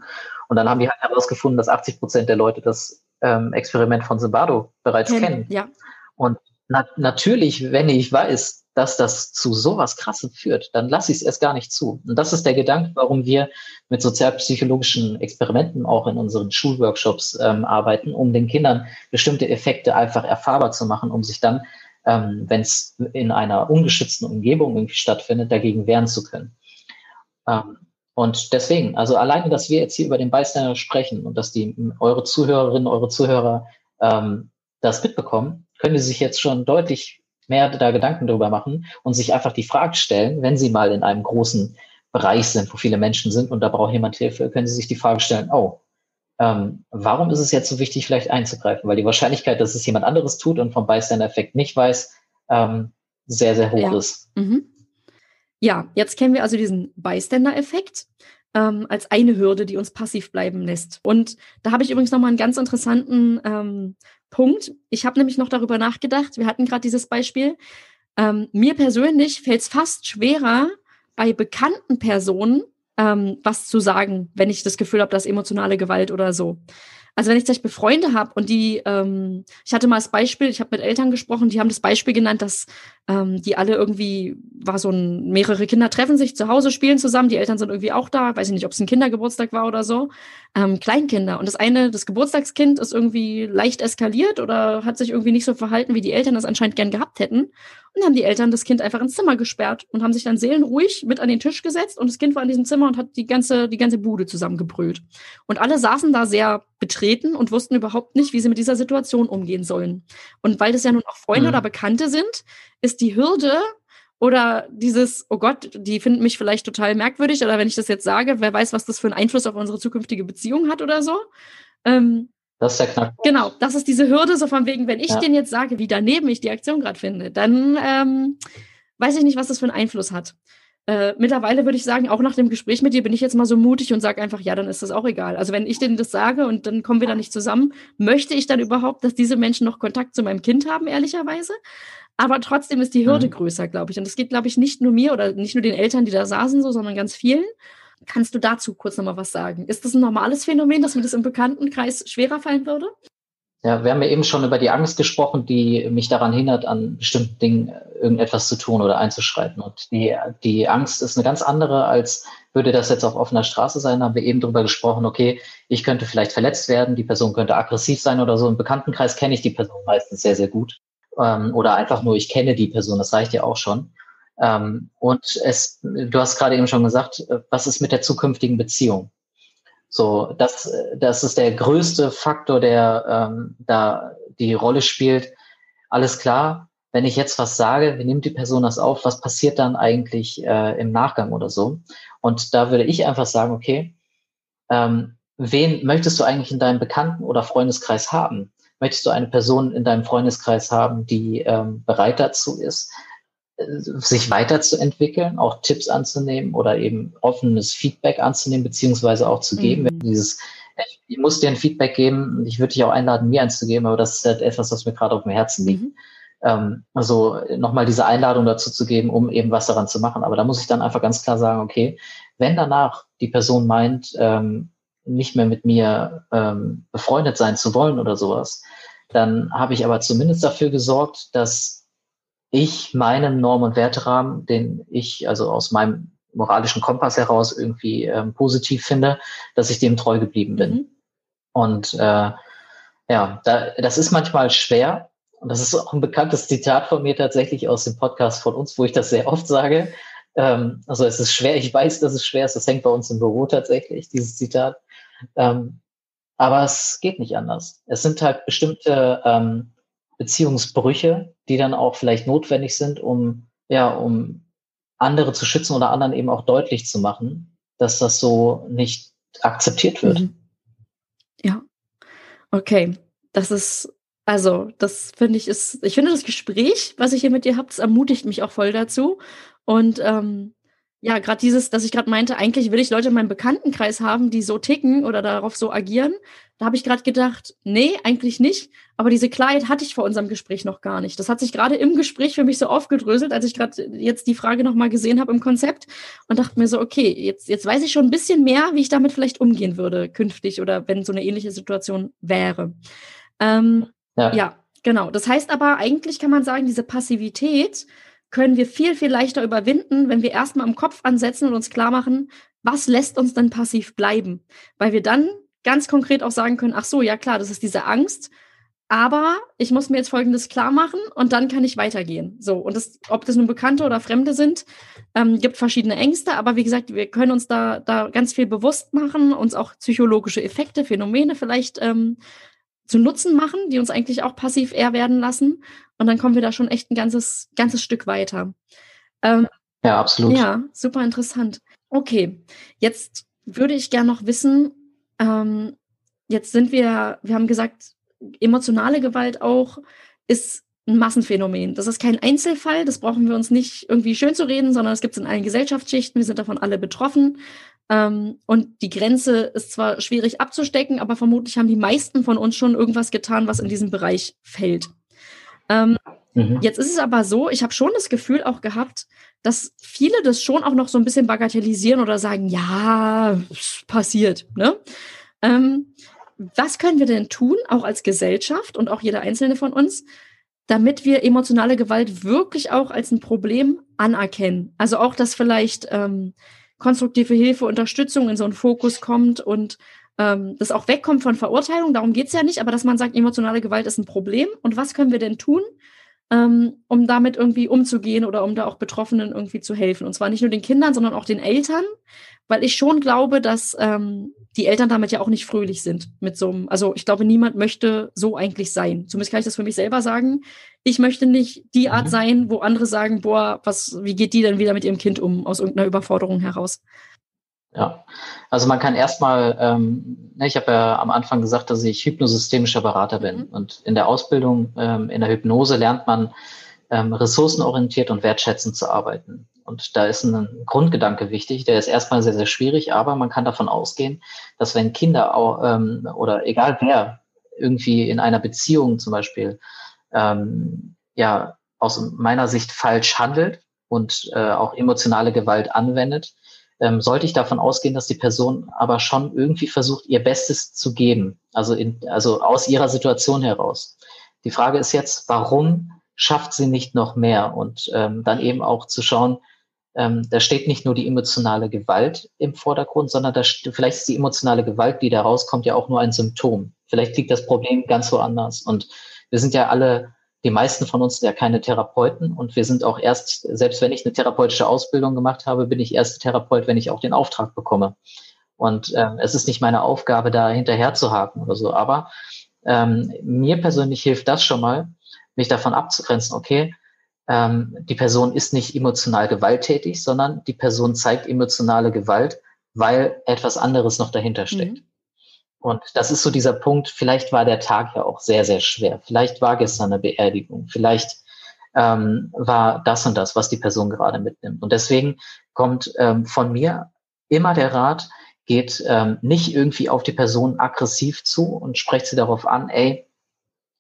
Und dann haben die halt herausgefunden, dass 80 Prozent der Leute das ähm, Experiment von Zimbardo bereits kennen. kennen. Ja. Und Na, natürlich, wenn ich weiß, dass das zu sowas Krassem führt, dann lasse ich es erst gar nicht zu. Und das ist der Gedanke, warum wir mit sozialpsychologischen Experimenten auch in unseren Schulworkshops ähm, arbeiten, um den Kindern bestimmte Effekte einfach erfahrbar zu machen, um sich dann, ähm, wenn es in einer ungeschützten Umgebung irgendwie stattfindet, dagegen wehren zu können. Ähm, und deswegen, also alleine, dass wir jetzt hier über den Bystander sprechen und dass die eure Zuhörerinnen, eure Zuhörer ähm, das mitbekommen, können sie sich jetzt schon deutlich mehr da Gedanken darüber machen und sich einfach die Frage stellen, wenn sie mal in einem großen Bereich sind, wo viele Menschen sind und da braucht jemand Hilfe, können sie sich die Frage stellen, oh, ähm, warum ist es jetzt so wichtig, vielleicht einzugreifen? Weil die Wahrscheinlichkeit, dass es jemand anderes tut und vom Bystander-Effekt nicht weiß, ähm, sehr, sehr hoch ja. ist. Mhm. Ja, jetzt kennen wir also diesen Bystander-Effekt ähm, als eine Hürde, die uns passiv bleiben lässt. Und da habe ich übrigens nochmal einen ganz interessanten ähm, Punkt. Ich habe nämlich noch darüber nachgedacht, wir hatten gerade dieses Beispiel. Ähm, mir persönlich fällt es fast schwerer, bei bekannten Personen ähm, was zu sagen, wenn ich das Gefühl habe, dass emotionale Gewalt oder so. Also wenn ich zum Beispiel Freunde habe und die, ähm, ich hatte mal das Beispiel, ich habe mit Eltern gesprochen, die haben das Beispiel genannt, dass ähm, die alle irgendwie, war so ein, mehrere Kinder treffen sich zu Hause, spielen zusammen, die Eltern sind irgendwie auch da, weiß ich nicht, ob es ein Kindergeburtstag war oder so, ähm, Kleinkinder. Und das eine, das Geburtstagskind ist irgendwie leicht eskaliert oder hat sich irgendwie nicht so verhalten, wie die Eltern das anscheinend gern gehabt hätten. Und haben die Eltern das Kind einfach ins Zimmer gesperrt und haben sich dann seelenruhig mit an den Tisch gesetzt und das Kind war in diesem Zimmer und hat die ganze, die ganze Bude zusammengebrüllt. Und alle saßen da sehr betreten und wussten überhaupt nicht, wie sie mit dieser Situation umgehen sollen. Und weil das ja nun auch Freunde mhm. oder Bekannte sind, ist die Hürde oder dieses, oh Gott, die finden mich vielleicht total merkwürdig oder wenn ich das jetzt sage, wer weiß, was das für einen Einfluss auf unsere zukünftige Beziehung hat oder so. Ähm, das ist der Knackpunkt. Genau, das ist diese Hürde, so von wegen, wenn ich ja. denen jetzt sage, wie daneben ich die Aktion gerade finde, dann ähm, weiß ich nicht, was das für einen Einfluss hat. Äh, mittlerweile würde ich sagen, auch nach dem Gespräch mit dir bin ich jetzt mal so mutig und sage einfach, ja, dann ist das auch egal. Also wenn ich denen das sage und dann kommen wir da nicht zusammen, möchte ich dann überhaupt, dass diese Menschen noch Kontakt zu meinem Kind haben, ehrlicherweise? Aber trotzdem ist die Hürde mhm. größer, glaube ich. Und das geht, glaube ich, nicht nur mir oder nicht nur den Eltern, die da saßen, so, sondern ganz vielen. Kannst du dazu kurz nochmal was sagen? Ist das ein normales Phänomen, dass mir das im Bekanntenkreis schwerer fallen würde? Ja, wir haben ja eben schon über die Angst gesprochen, die mich daran hindert, an bestimmten Dingen irgendetwas zu tun oder einzuschreiten. Und die, die Angst ist eine ganz andere, als würde das jetzt auf offener Straße sein. Da haben wir eben drüber gesprochen, okay, ich könnte vielleicht verletzt werden, die Person könnte aggressiv sein oder so. Im Bekanntenkreis kenne ich die Person meistens sehr, sehr gut. Ähm, oder einfach nur, ich kenne die Person, das reicht ja auch schon. Ähm, und es, du hast gerade eben schon gesagt, äh, was ist mit der zukünftigen Beziehung? So, das, das ist der größte Faktor, der ähm, da die Rolle spielt. Alles klar, wenn ich jetzt was sage, wie nimmt die Person das auf? Was passiert dann eigentlich äh, im Nachgang oder so? Und da würde ich einfach sagen, okay, ähm, wen möchtest du eigentlich in deinem Bekannten- oder Freundeskreis haben? Möchtest du eine Person in deinem Freundeskreis haben, die ähm, bereit dazu ist, sich weiterzuentwickeln, auch Tipps anzunehmen oder eben offenes Feedback anzunehmen, beziehungsweise auch zu geben. Mhm. Dieses, ich muss dir ein Feedback geben, ich würde dich auch einladen, mir eins zu geben, aber das ist halt etwas, was mir gerade auf dem Herzen liegt. Mhm. Ähm, also nochmal diese Einladung dazu zu geben, um eben was daran zu machen. Aber da muss ich dann einfach ganz klar sagen, okay, wenn danach die Person meint, ähm, nicht mehr mit mir ähm, befreundet sein zu wollen oder sowas, dann habe ich aber zumindest dafür gesorgt, dass ich meinen Norm- und Werterahmen, den ich also aus meinem moralischen Kompass heraus irgendwie ähm, positiv finde, dass ich dem treu geblieben bin. Mhm. Und äh, ja, da, das ist manchmal schwer. Und das ist auch ein bekanntes Zitat von mir tatsächlich aus dem Podcast von uns, wo ich das sehr oft sage. Ähm, also es ist schwer, ich weiß, dass es schwer ist. Das hängt bei uns im Büro tatsächlich, dieses Zitat. Ähm, aber es geht nicht anders. Es sind halt bestimmte ähm, Beziehungsbrüche, die dann auch vielleicht notwendig sind, um, ja, um andere zu schützen oder anderen eben auch deutlich zu machen, dass das so nicht akzeptiert wird. Mhm. Ja. Okay. Das ist, also, das finde ich ist, ich finde das Gespräch, was ich hier mit dir habe, das ermutigt mich auch voll dazu. Und ähm, ja, gerade dieses, dass ich gerade meinte, eigentlich will ich Leute in meinem Bekanntenkreis haben, die so ticken oder darauf so agieren. Da habe ich gerade gedacht, nee, eigentlich nicht. Aber diese Klarheit hatte ich vor unserem Gespräch noch gar nicht. Das hat sich gerade im Gespräch für mich so aufgedröselt, als ich gerade jetzt die Frage nochmal gesehen habe im Konzept und dachte mir so, okay, jetzt, jetzt weiß ich schon ein bisschen mehr, wie ich damit vielleicht umgehen würde künftig oder wenn so eine ähnliche Situation wäre. Ähm, ja. ja, Genau. Das heißt aber, eigentlich kann man sagen, diese Passivität können wir viel, viel leichter überwinden, wenn wir erstmal im Kopf ansetzen und uns klar machen, was lässt uns denn passiv bleiben? Weil wir dann ganz konkret auch sagen können, ach so, ja klar, das ist diese Angst, aber ich muss mir jetzt Folgendes klar machen und dann kann ich weitergehen. So, und das, ob das nun Bekannte oder Fremde sind, ähm, gibt verschiedene Ängste, aber wie gesagt, wir können uns da, da ganz viel bewusst machen, uns auch psychologische Effekte, Phänomene vielleicht ähm, zu Nutzen machen, die uns eigentlich auch passiv eher werden lassen. Und dann kommen wir da schon echt ein ganzes, ganzes Stück weiter. Ähm, ja, absolut. Ja, super interessant. Okay, jetzt würde ich gerne noch wissen, ähm, jetzt sind wir, wir haben gesagt, emotionale Gewalt auch ist ein Massenphänomen. Das ist kein Einzelfall, das brauchen wir uns nicht irgendwie schön zu reden, sondern es gibt es in allen Gesellschaftsschichten, wir sind davon alle betroffen. Ähm, und die Grenze ist zwar schwierig abzustecken, aber vermutlich haben die meisten von uns schon irgendwas getan, was in diesem Bereich fällt. Ähm, mhm. Jetzt ist es aber so, ich habe schon das Gefühl auch gehabt, dass viele das schon auch noch so ein bisschen bagatellisieren oder sagen, ja, passiert. Ne? Ähm, was können wir denn tun, auch als Gesellschaft und auch jeder einzelne von uns, damit wir emotionale Gewalt wirklich auch als ein Problem anerkennen? Also auch, dass vielleicht ähm, konstruktive Hilfe, Unterstützung in so einen Fokus kommt und ähm, das auch wegkommt von Verurteilung. Darum geht es ja nicht, aber dass man sagt, emotionale Gewalt ist ein Problem. Und was können wir denn tun, ähm, um damit irgendwie umzugehen oder um da auch Betroffenen irgendwie zu helfen? Und zwar nicht nur den Kindern, sondern auch den Eltern, weil ich schon glaube, dass ähm, die Eltern damit ja auch nicht fröhlich sind mit so einem, also ich glaube, niemand möchte so eigentlich sein. Zumindest kann ich das für mich selber sagen. Ich möchte nicht die Art mhm. sein, wo andere sagen, boah, was, wie geht die denn wieder mit ihrem Kind um, aus irgendeiner Überforderung heraus? Ja, also man kann erstmal, ähm, ne, ich habe ja am Anfang gesagt, dass ich hypnosystemischer Berater bin. Mhm. Und in der Ausbildung ähm, in der Hypnose lernt man ähm, ressourcenorientiert und wertschätzend zu arbeiten. Und da ist ein Grundgedanke wichtig, der ist erstmal sehr, sehr schwierig, aber man kann davon ausgehen, dass wenn Kinder auch, ähm, oder egal wer irgendwie in einer Beziehung zum Beispiel ähm, ja aus meiner Sicht falsch handelt und äh, auch emotionale Gewalt anwendet, ähm, sollte ich davon ausgehen, dass die Person aber schon irgendwie versucht, ihr Bestes zu geben, also, in, also aus ihrer Situation heraus. Die Frage ist jetzt, warum schafft sie nicht noch mehr? Und ähm, dann eben auch zu schauen, ähm, da steht nicht nur die emotionale Gewalt im Vordergrund, sondern da vielleicht ist die emotionale Gewalt, die da rauskommt, ja auch nur ein Symptom. Vielleicht liegt das Problem ganz woanders. Und wir sind ja alle, die meisten von uns sind ja keine Therapeuten und wir sind auch erst, selbst wenn ich eine therapeutische Ausbildung gemacht habe, bin ich erst Therapeut, wenn ich auch den Auftrag bekomme. Und ähm, es ist nicht meine Aufgabe, da hinterher zu haken oder so. Aber ähm, mir persönlich hilft das schon mal, mich davon abzugrenzen, okay, ähm, die Person ist nicht emotional gewalttätig, sondern die Person zeigt emotionale Gewalt, weil etwas anderes noch dahinter steckt. Mhm. Und das ist so dieser Punkt, vielleicht war der Tag ja auch sehr, sehr schwer. Vielleicht war gestern eine Beerdigung. Vielleicht ähm, war das und das, was die Person gerade mitnimmt. Und deswegen kommt ähm, von mir immer der Rat, geht ähm, nicht irgendwie auf die Person aggressiv zu und sprecht sie darauf an, ey,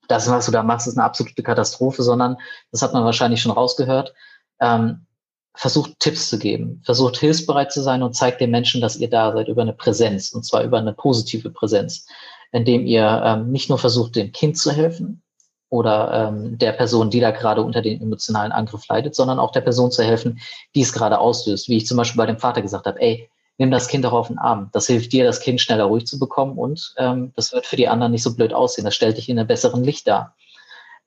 das, was du da machst, ist eine absolute Katastrophe, sondern, das hat man wahrscheinlich schon rausgehört, ähm, versucht Tipps zu geben, versucht hilfsbereit zu sein und zeigt den Menschen, dass ihr da seid über eine Präsenz, und zwar über eine positive Präsenz, indem ihr ähm, nicht nur versucht, dem Kind zu helfen oder ähm, der Person, die da gerade unter den emotionalen Angriff leidet, sondern auch der Person zu helfen, die es gerade auslöst. Wie ich zum Beispiel bei dem Vater gesagt habe, ey, nimm das Kind auch auf den Arm. Das hilft dir, das Kind schneller ruhig zu bekommen und ähm, das wird für die anderen nicht so blöd aussehen. Das stellt dich in einem besseren Licht dar.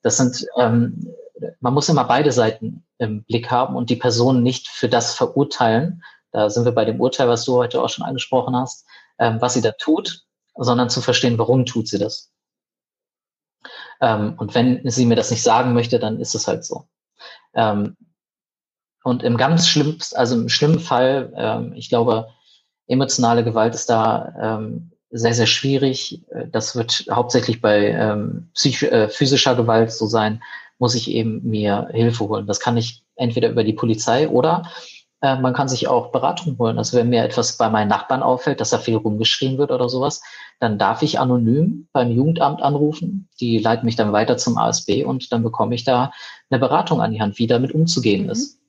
Das sind, ähm, man muss immer beide Seiten im Blick haben und die Person nicht für das verurteilen. Da sind wir bei dem Urteil, was du heute auch schon angesprochen hast, ähm, was sie da tut, sondern zu verstehen, warum tut sie das. Ähm, und wenn sie mir das nicht sagen möchte, dann ist es halt so. Ähm, und im ganz schlimmsten, also im schlimmen Fall, ähm, ich glaube, Emotionale Gewalt ist da ähm, sehr, sehr schwierig. Das wird hauptsächlich bei ähm, äh, physischer Gewalt so sein, muss ich eben mir Hilfe holen. Das kann ich entweder über die Polizei oder äh, man kann sich auch Beratung holen. Also wenn mir etwas bei meinen Nachbarn auffällt, dass da viel rumgeschrien wird oder sowas, dann darf ich anonym beim Jugendamt anrufen. Die leiten mich dann weiter zum ASB und dann bekomme ich da eine Beratung an die Hand, wie damit umzugehen mhm. ist.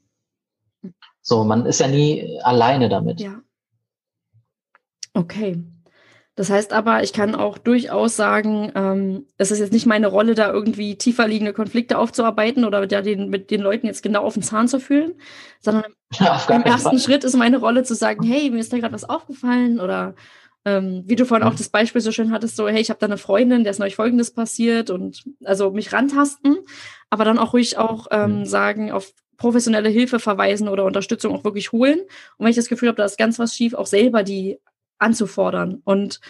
So, man ist ja nie alleine damit. Ja. Okay. Das heißt aber, ich kann auch durchaus sagen, ähm, es ist jetzt nicht meine Rolle, da irgendwie tiefer liegende Konflikte aufzuarbeiten oder da den, mit den Leuten jetzt genau auf den Zahn zu fühlen, sondern ja, (laughs) im ersten Fall. Schritt ist meine Rolle zu sagen, hey, mir ist da gerade was aufgefallen oder ähm, wie du vorhin auch das Beispiel so schön hattest, so, hey, ich habe da eine Freundin, der ist neulich Folgendes passiert und also mich rantasten, aber dann auch ruhig auch ähm, sagen, auf professionelle Hilfe verweisen oder Unterstützung auch wirklich holen. Und wenn ich das Gefühl habe, da ist ganz was schief, auch selber die anzufordern. Und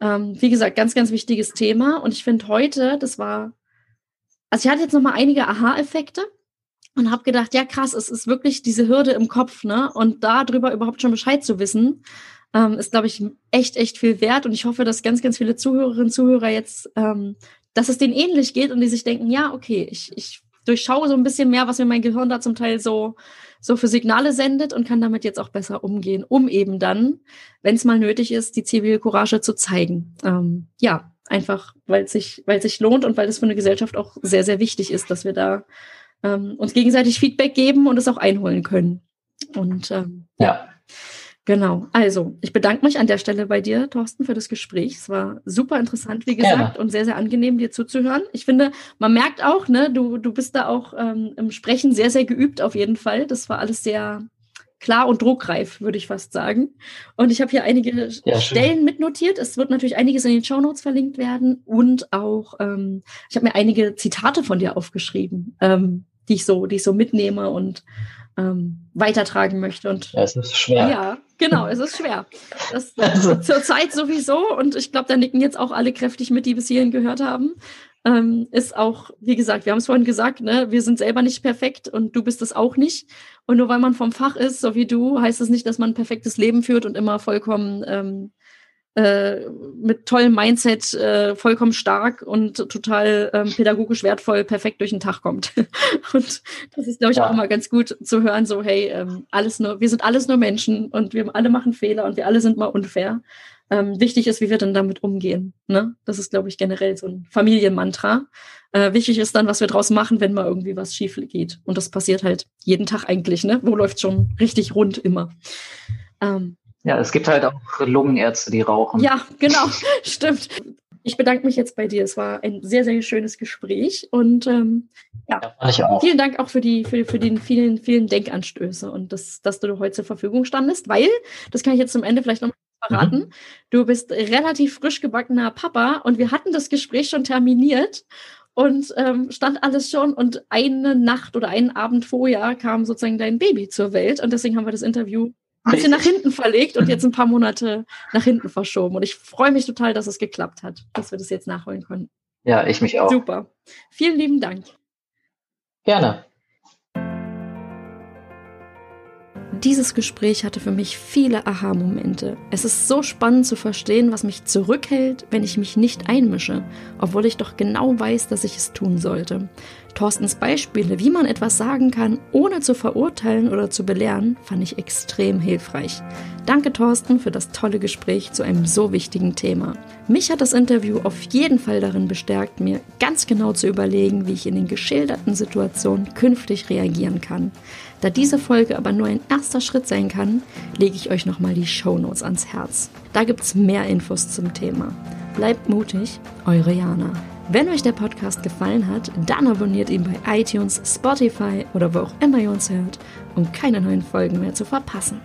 ähm, wie gesagt, ganz, ganz wichtiges Thema. Und ich finde heute, das war, also ich hatte jetzt noch mal einige Aha-Effekte und habe gedacht, ja krass, es ist wirklich diese Hürde im Kopf, ne? Und darüber überhaupt schon Bescheid zu wissen, ähm, ist, glaube ich, echt, echt viel wert. Und ich hoffe, dass ganz, ganz viele Zuhörerinnen und Zuhörer jetzt, ähm, dass es denen ähnlich geht und die sich denken, ja, okay, ich, ich durchschaue so ein bisschen mehr, was mir mein Gehirn da zum Teil so so für Signale sendet und kann damit jetzt auch besser umgehen, um eben dann, wenn es mal nötig ist, die Zivilcourage zu zeigen. Ähm, ja, einfach, weil es sich, weil sich lohnt und weil es für eine Gesellschaft auch sehr, sehr wichtig ist, dass wir da ähm, uns gegenseitig Feedback geben und es auch einholen können. Und ähm, ja. Genau. Also, ich bedanke mich an der Stelle bei dir, Thorsten, für das Gespräch. Es war super interessant, wie gesagt, Gerne. und sehr, sehr angenehm, dir zuzuhören. Ich finde, man merkt auch, ne, du, du bist da auch ähm, im Sprechen sehr, sehr geübt auf jeden Fall. Das war alles sehr klar und druckreif, würde ich fast sagen. Und ich habe hier einige ja, Stellen mitnotiert. Es wird natürlich einiges in den Show Notes verlinkt werden und auch, ähm, ich habe mir einige Zitate von dir aufgeschrieben, ähm, die ich so, die ich so mitnehme und ähm, weitertragen möchte. Und ja, es ist schwer. Ja, genau, es ist schwer. Das (laughs) also. (laughs) zur Zeit sowieso und ich glaube, da nicken jetzt auch alle kräftig mit, die bis hierhin gehört haben. Ähm, ist auch, wie gesagt, wir haben es vorhin gesagt, ne, wir sind selber nicht perfekt und du bist es auch nicht. Und nur weil man vom Fach ist, so wie du, heißt es das nicht, dass man ein perfektes Leben führt und immer vollkommen ähm, äh, mit tollem Mindset äh, vollkommen stark und total ähm, pädagogisch wertvoll perfekt durch den Tag kommt. (laughs) und das ist, glaube ich, ja. auch immer ganz gut zu hören, so, hey, ähm, alles nur, wir sind alles nur Menschen und wir alle machen Fehler und wir alle sind mal unfair. Ähm, wichtig ist, wie wir dann damit umgehen. Ne? Das ist, glaube ich, generell so ein Familienmantra. Äh, wichtig ist dann, was wir draus machen, wenn mal irgendwie was schief geht. Und das passiert halt jeden Tag eigentlich. Ne? Wo läuft schon richtig rund immer? Ähm, ja, es gibt halt auch Lungenärzte, die rauchen. Ja, genau, (laughs) stimmt. Ich bedanke mich jetzt bei dir. Es war ein sehr, sehr schönes Gespräch und ähm, ja, ja vielen Dank auch für die für, für den vielen vielen Denkanstöße und das, dass du heute zur Verfügung standest, weil das kann ich jetzt zum Ende vielleicht noch verraten. Mhm. Du bist relativ frisch gebackener Papa und wir hatten das Gespräch schon terminiert und ähm, stand alles schon und eine Nacht oder einen Abend vorher kam sozusagen dein Baby zur Welt und deswegen haben wir das Interview ein bisschen nach hinten verlegt und (laughs) jetzt ein paar Monate nach hinten verschoben. Und ich freue mich total, dass es geklappt hat, dass wir das jetzt nachholen können. Ja, ich mich auch. Super. Vielen lieben Dank. Gerne. Dieses Gespräch hatte für mich viele Aha-Momente. Es ist so spannend zu verstehen, was mich zurückhält, wenn ich mich nicht einmische, obwohl ich doch genau weiß, dass ich es tun sollte. Thorstens Beispiele, wie man etwas sagen kann, ohne zu verurteilen oder zu belehren, fand ich extrem hilfreich. Danke Thorsten für das tolle Gespräch zu einem so wichtigen Thema. Mich hat das Interview auf jeden Fall darin bestärkt, mir ganz genau zu überlegen, wie ich in den geschilderten Situationen künftig reagieren kann. Da diese Folge aber nur ein erster Schritt sein kann, lege ich euch nochmal die Shownotes ans Herz. Da gibt's mehr Infos zum Thema. Bleibt mutig, eure Jana. Wenn euch der Podcast gefallen hat, dann abonniert ihn bei iTunes, Spotify oder wo auch immer ihr uns hört, um keine neuen Folgen mehr zu verpassen.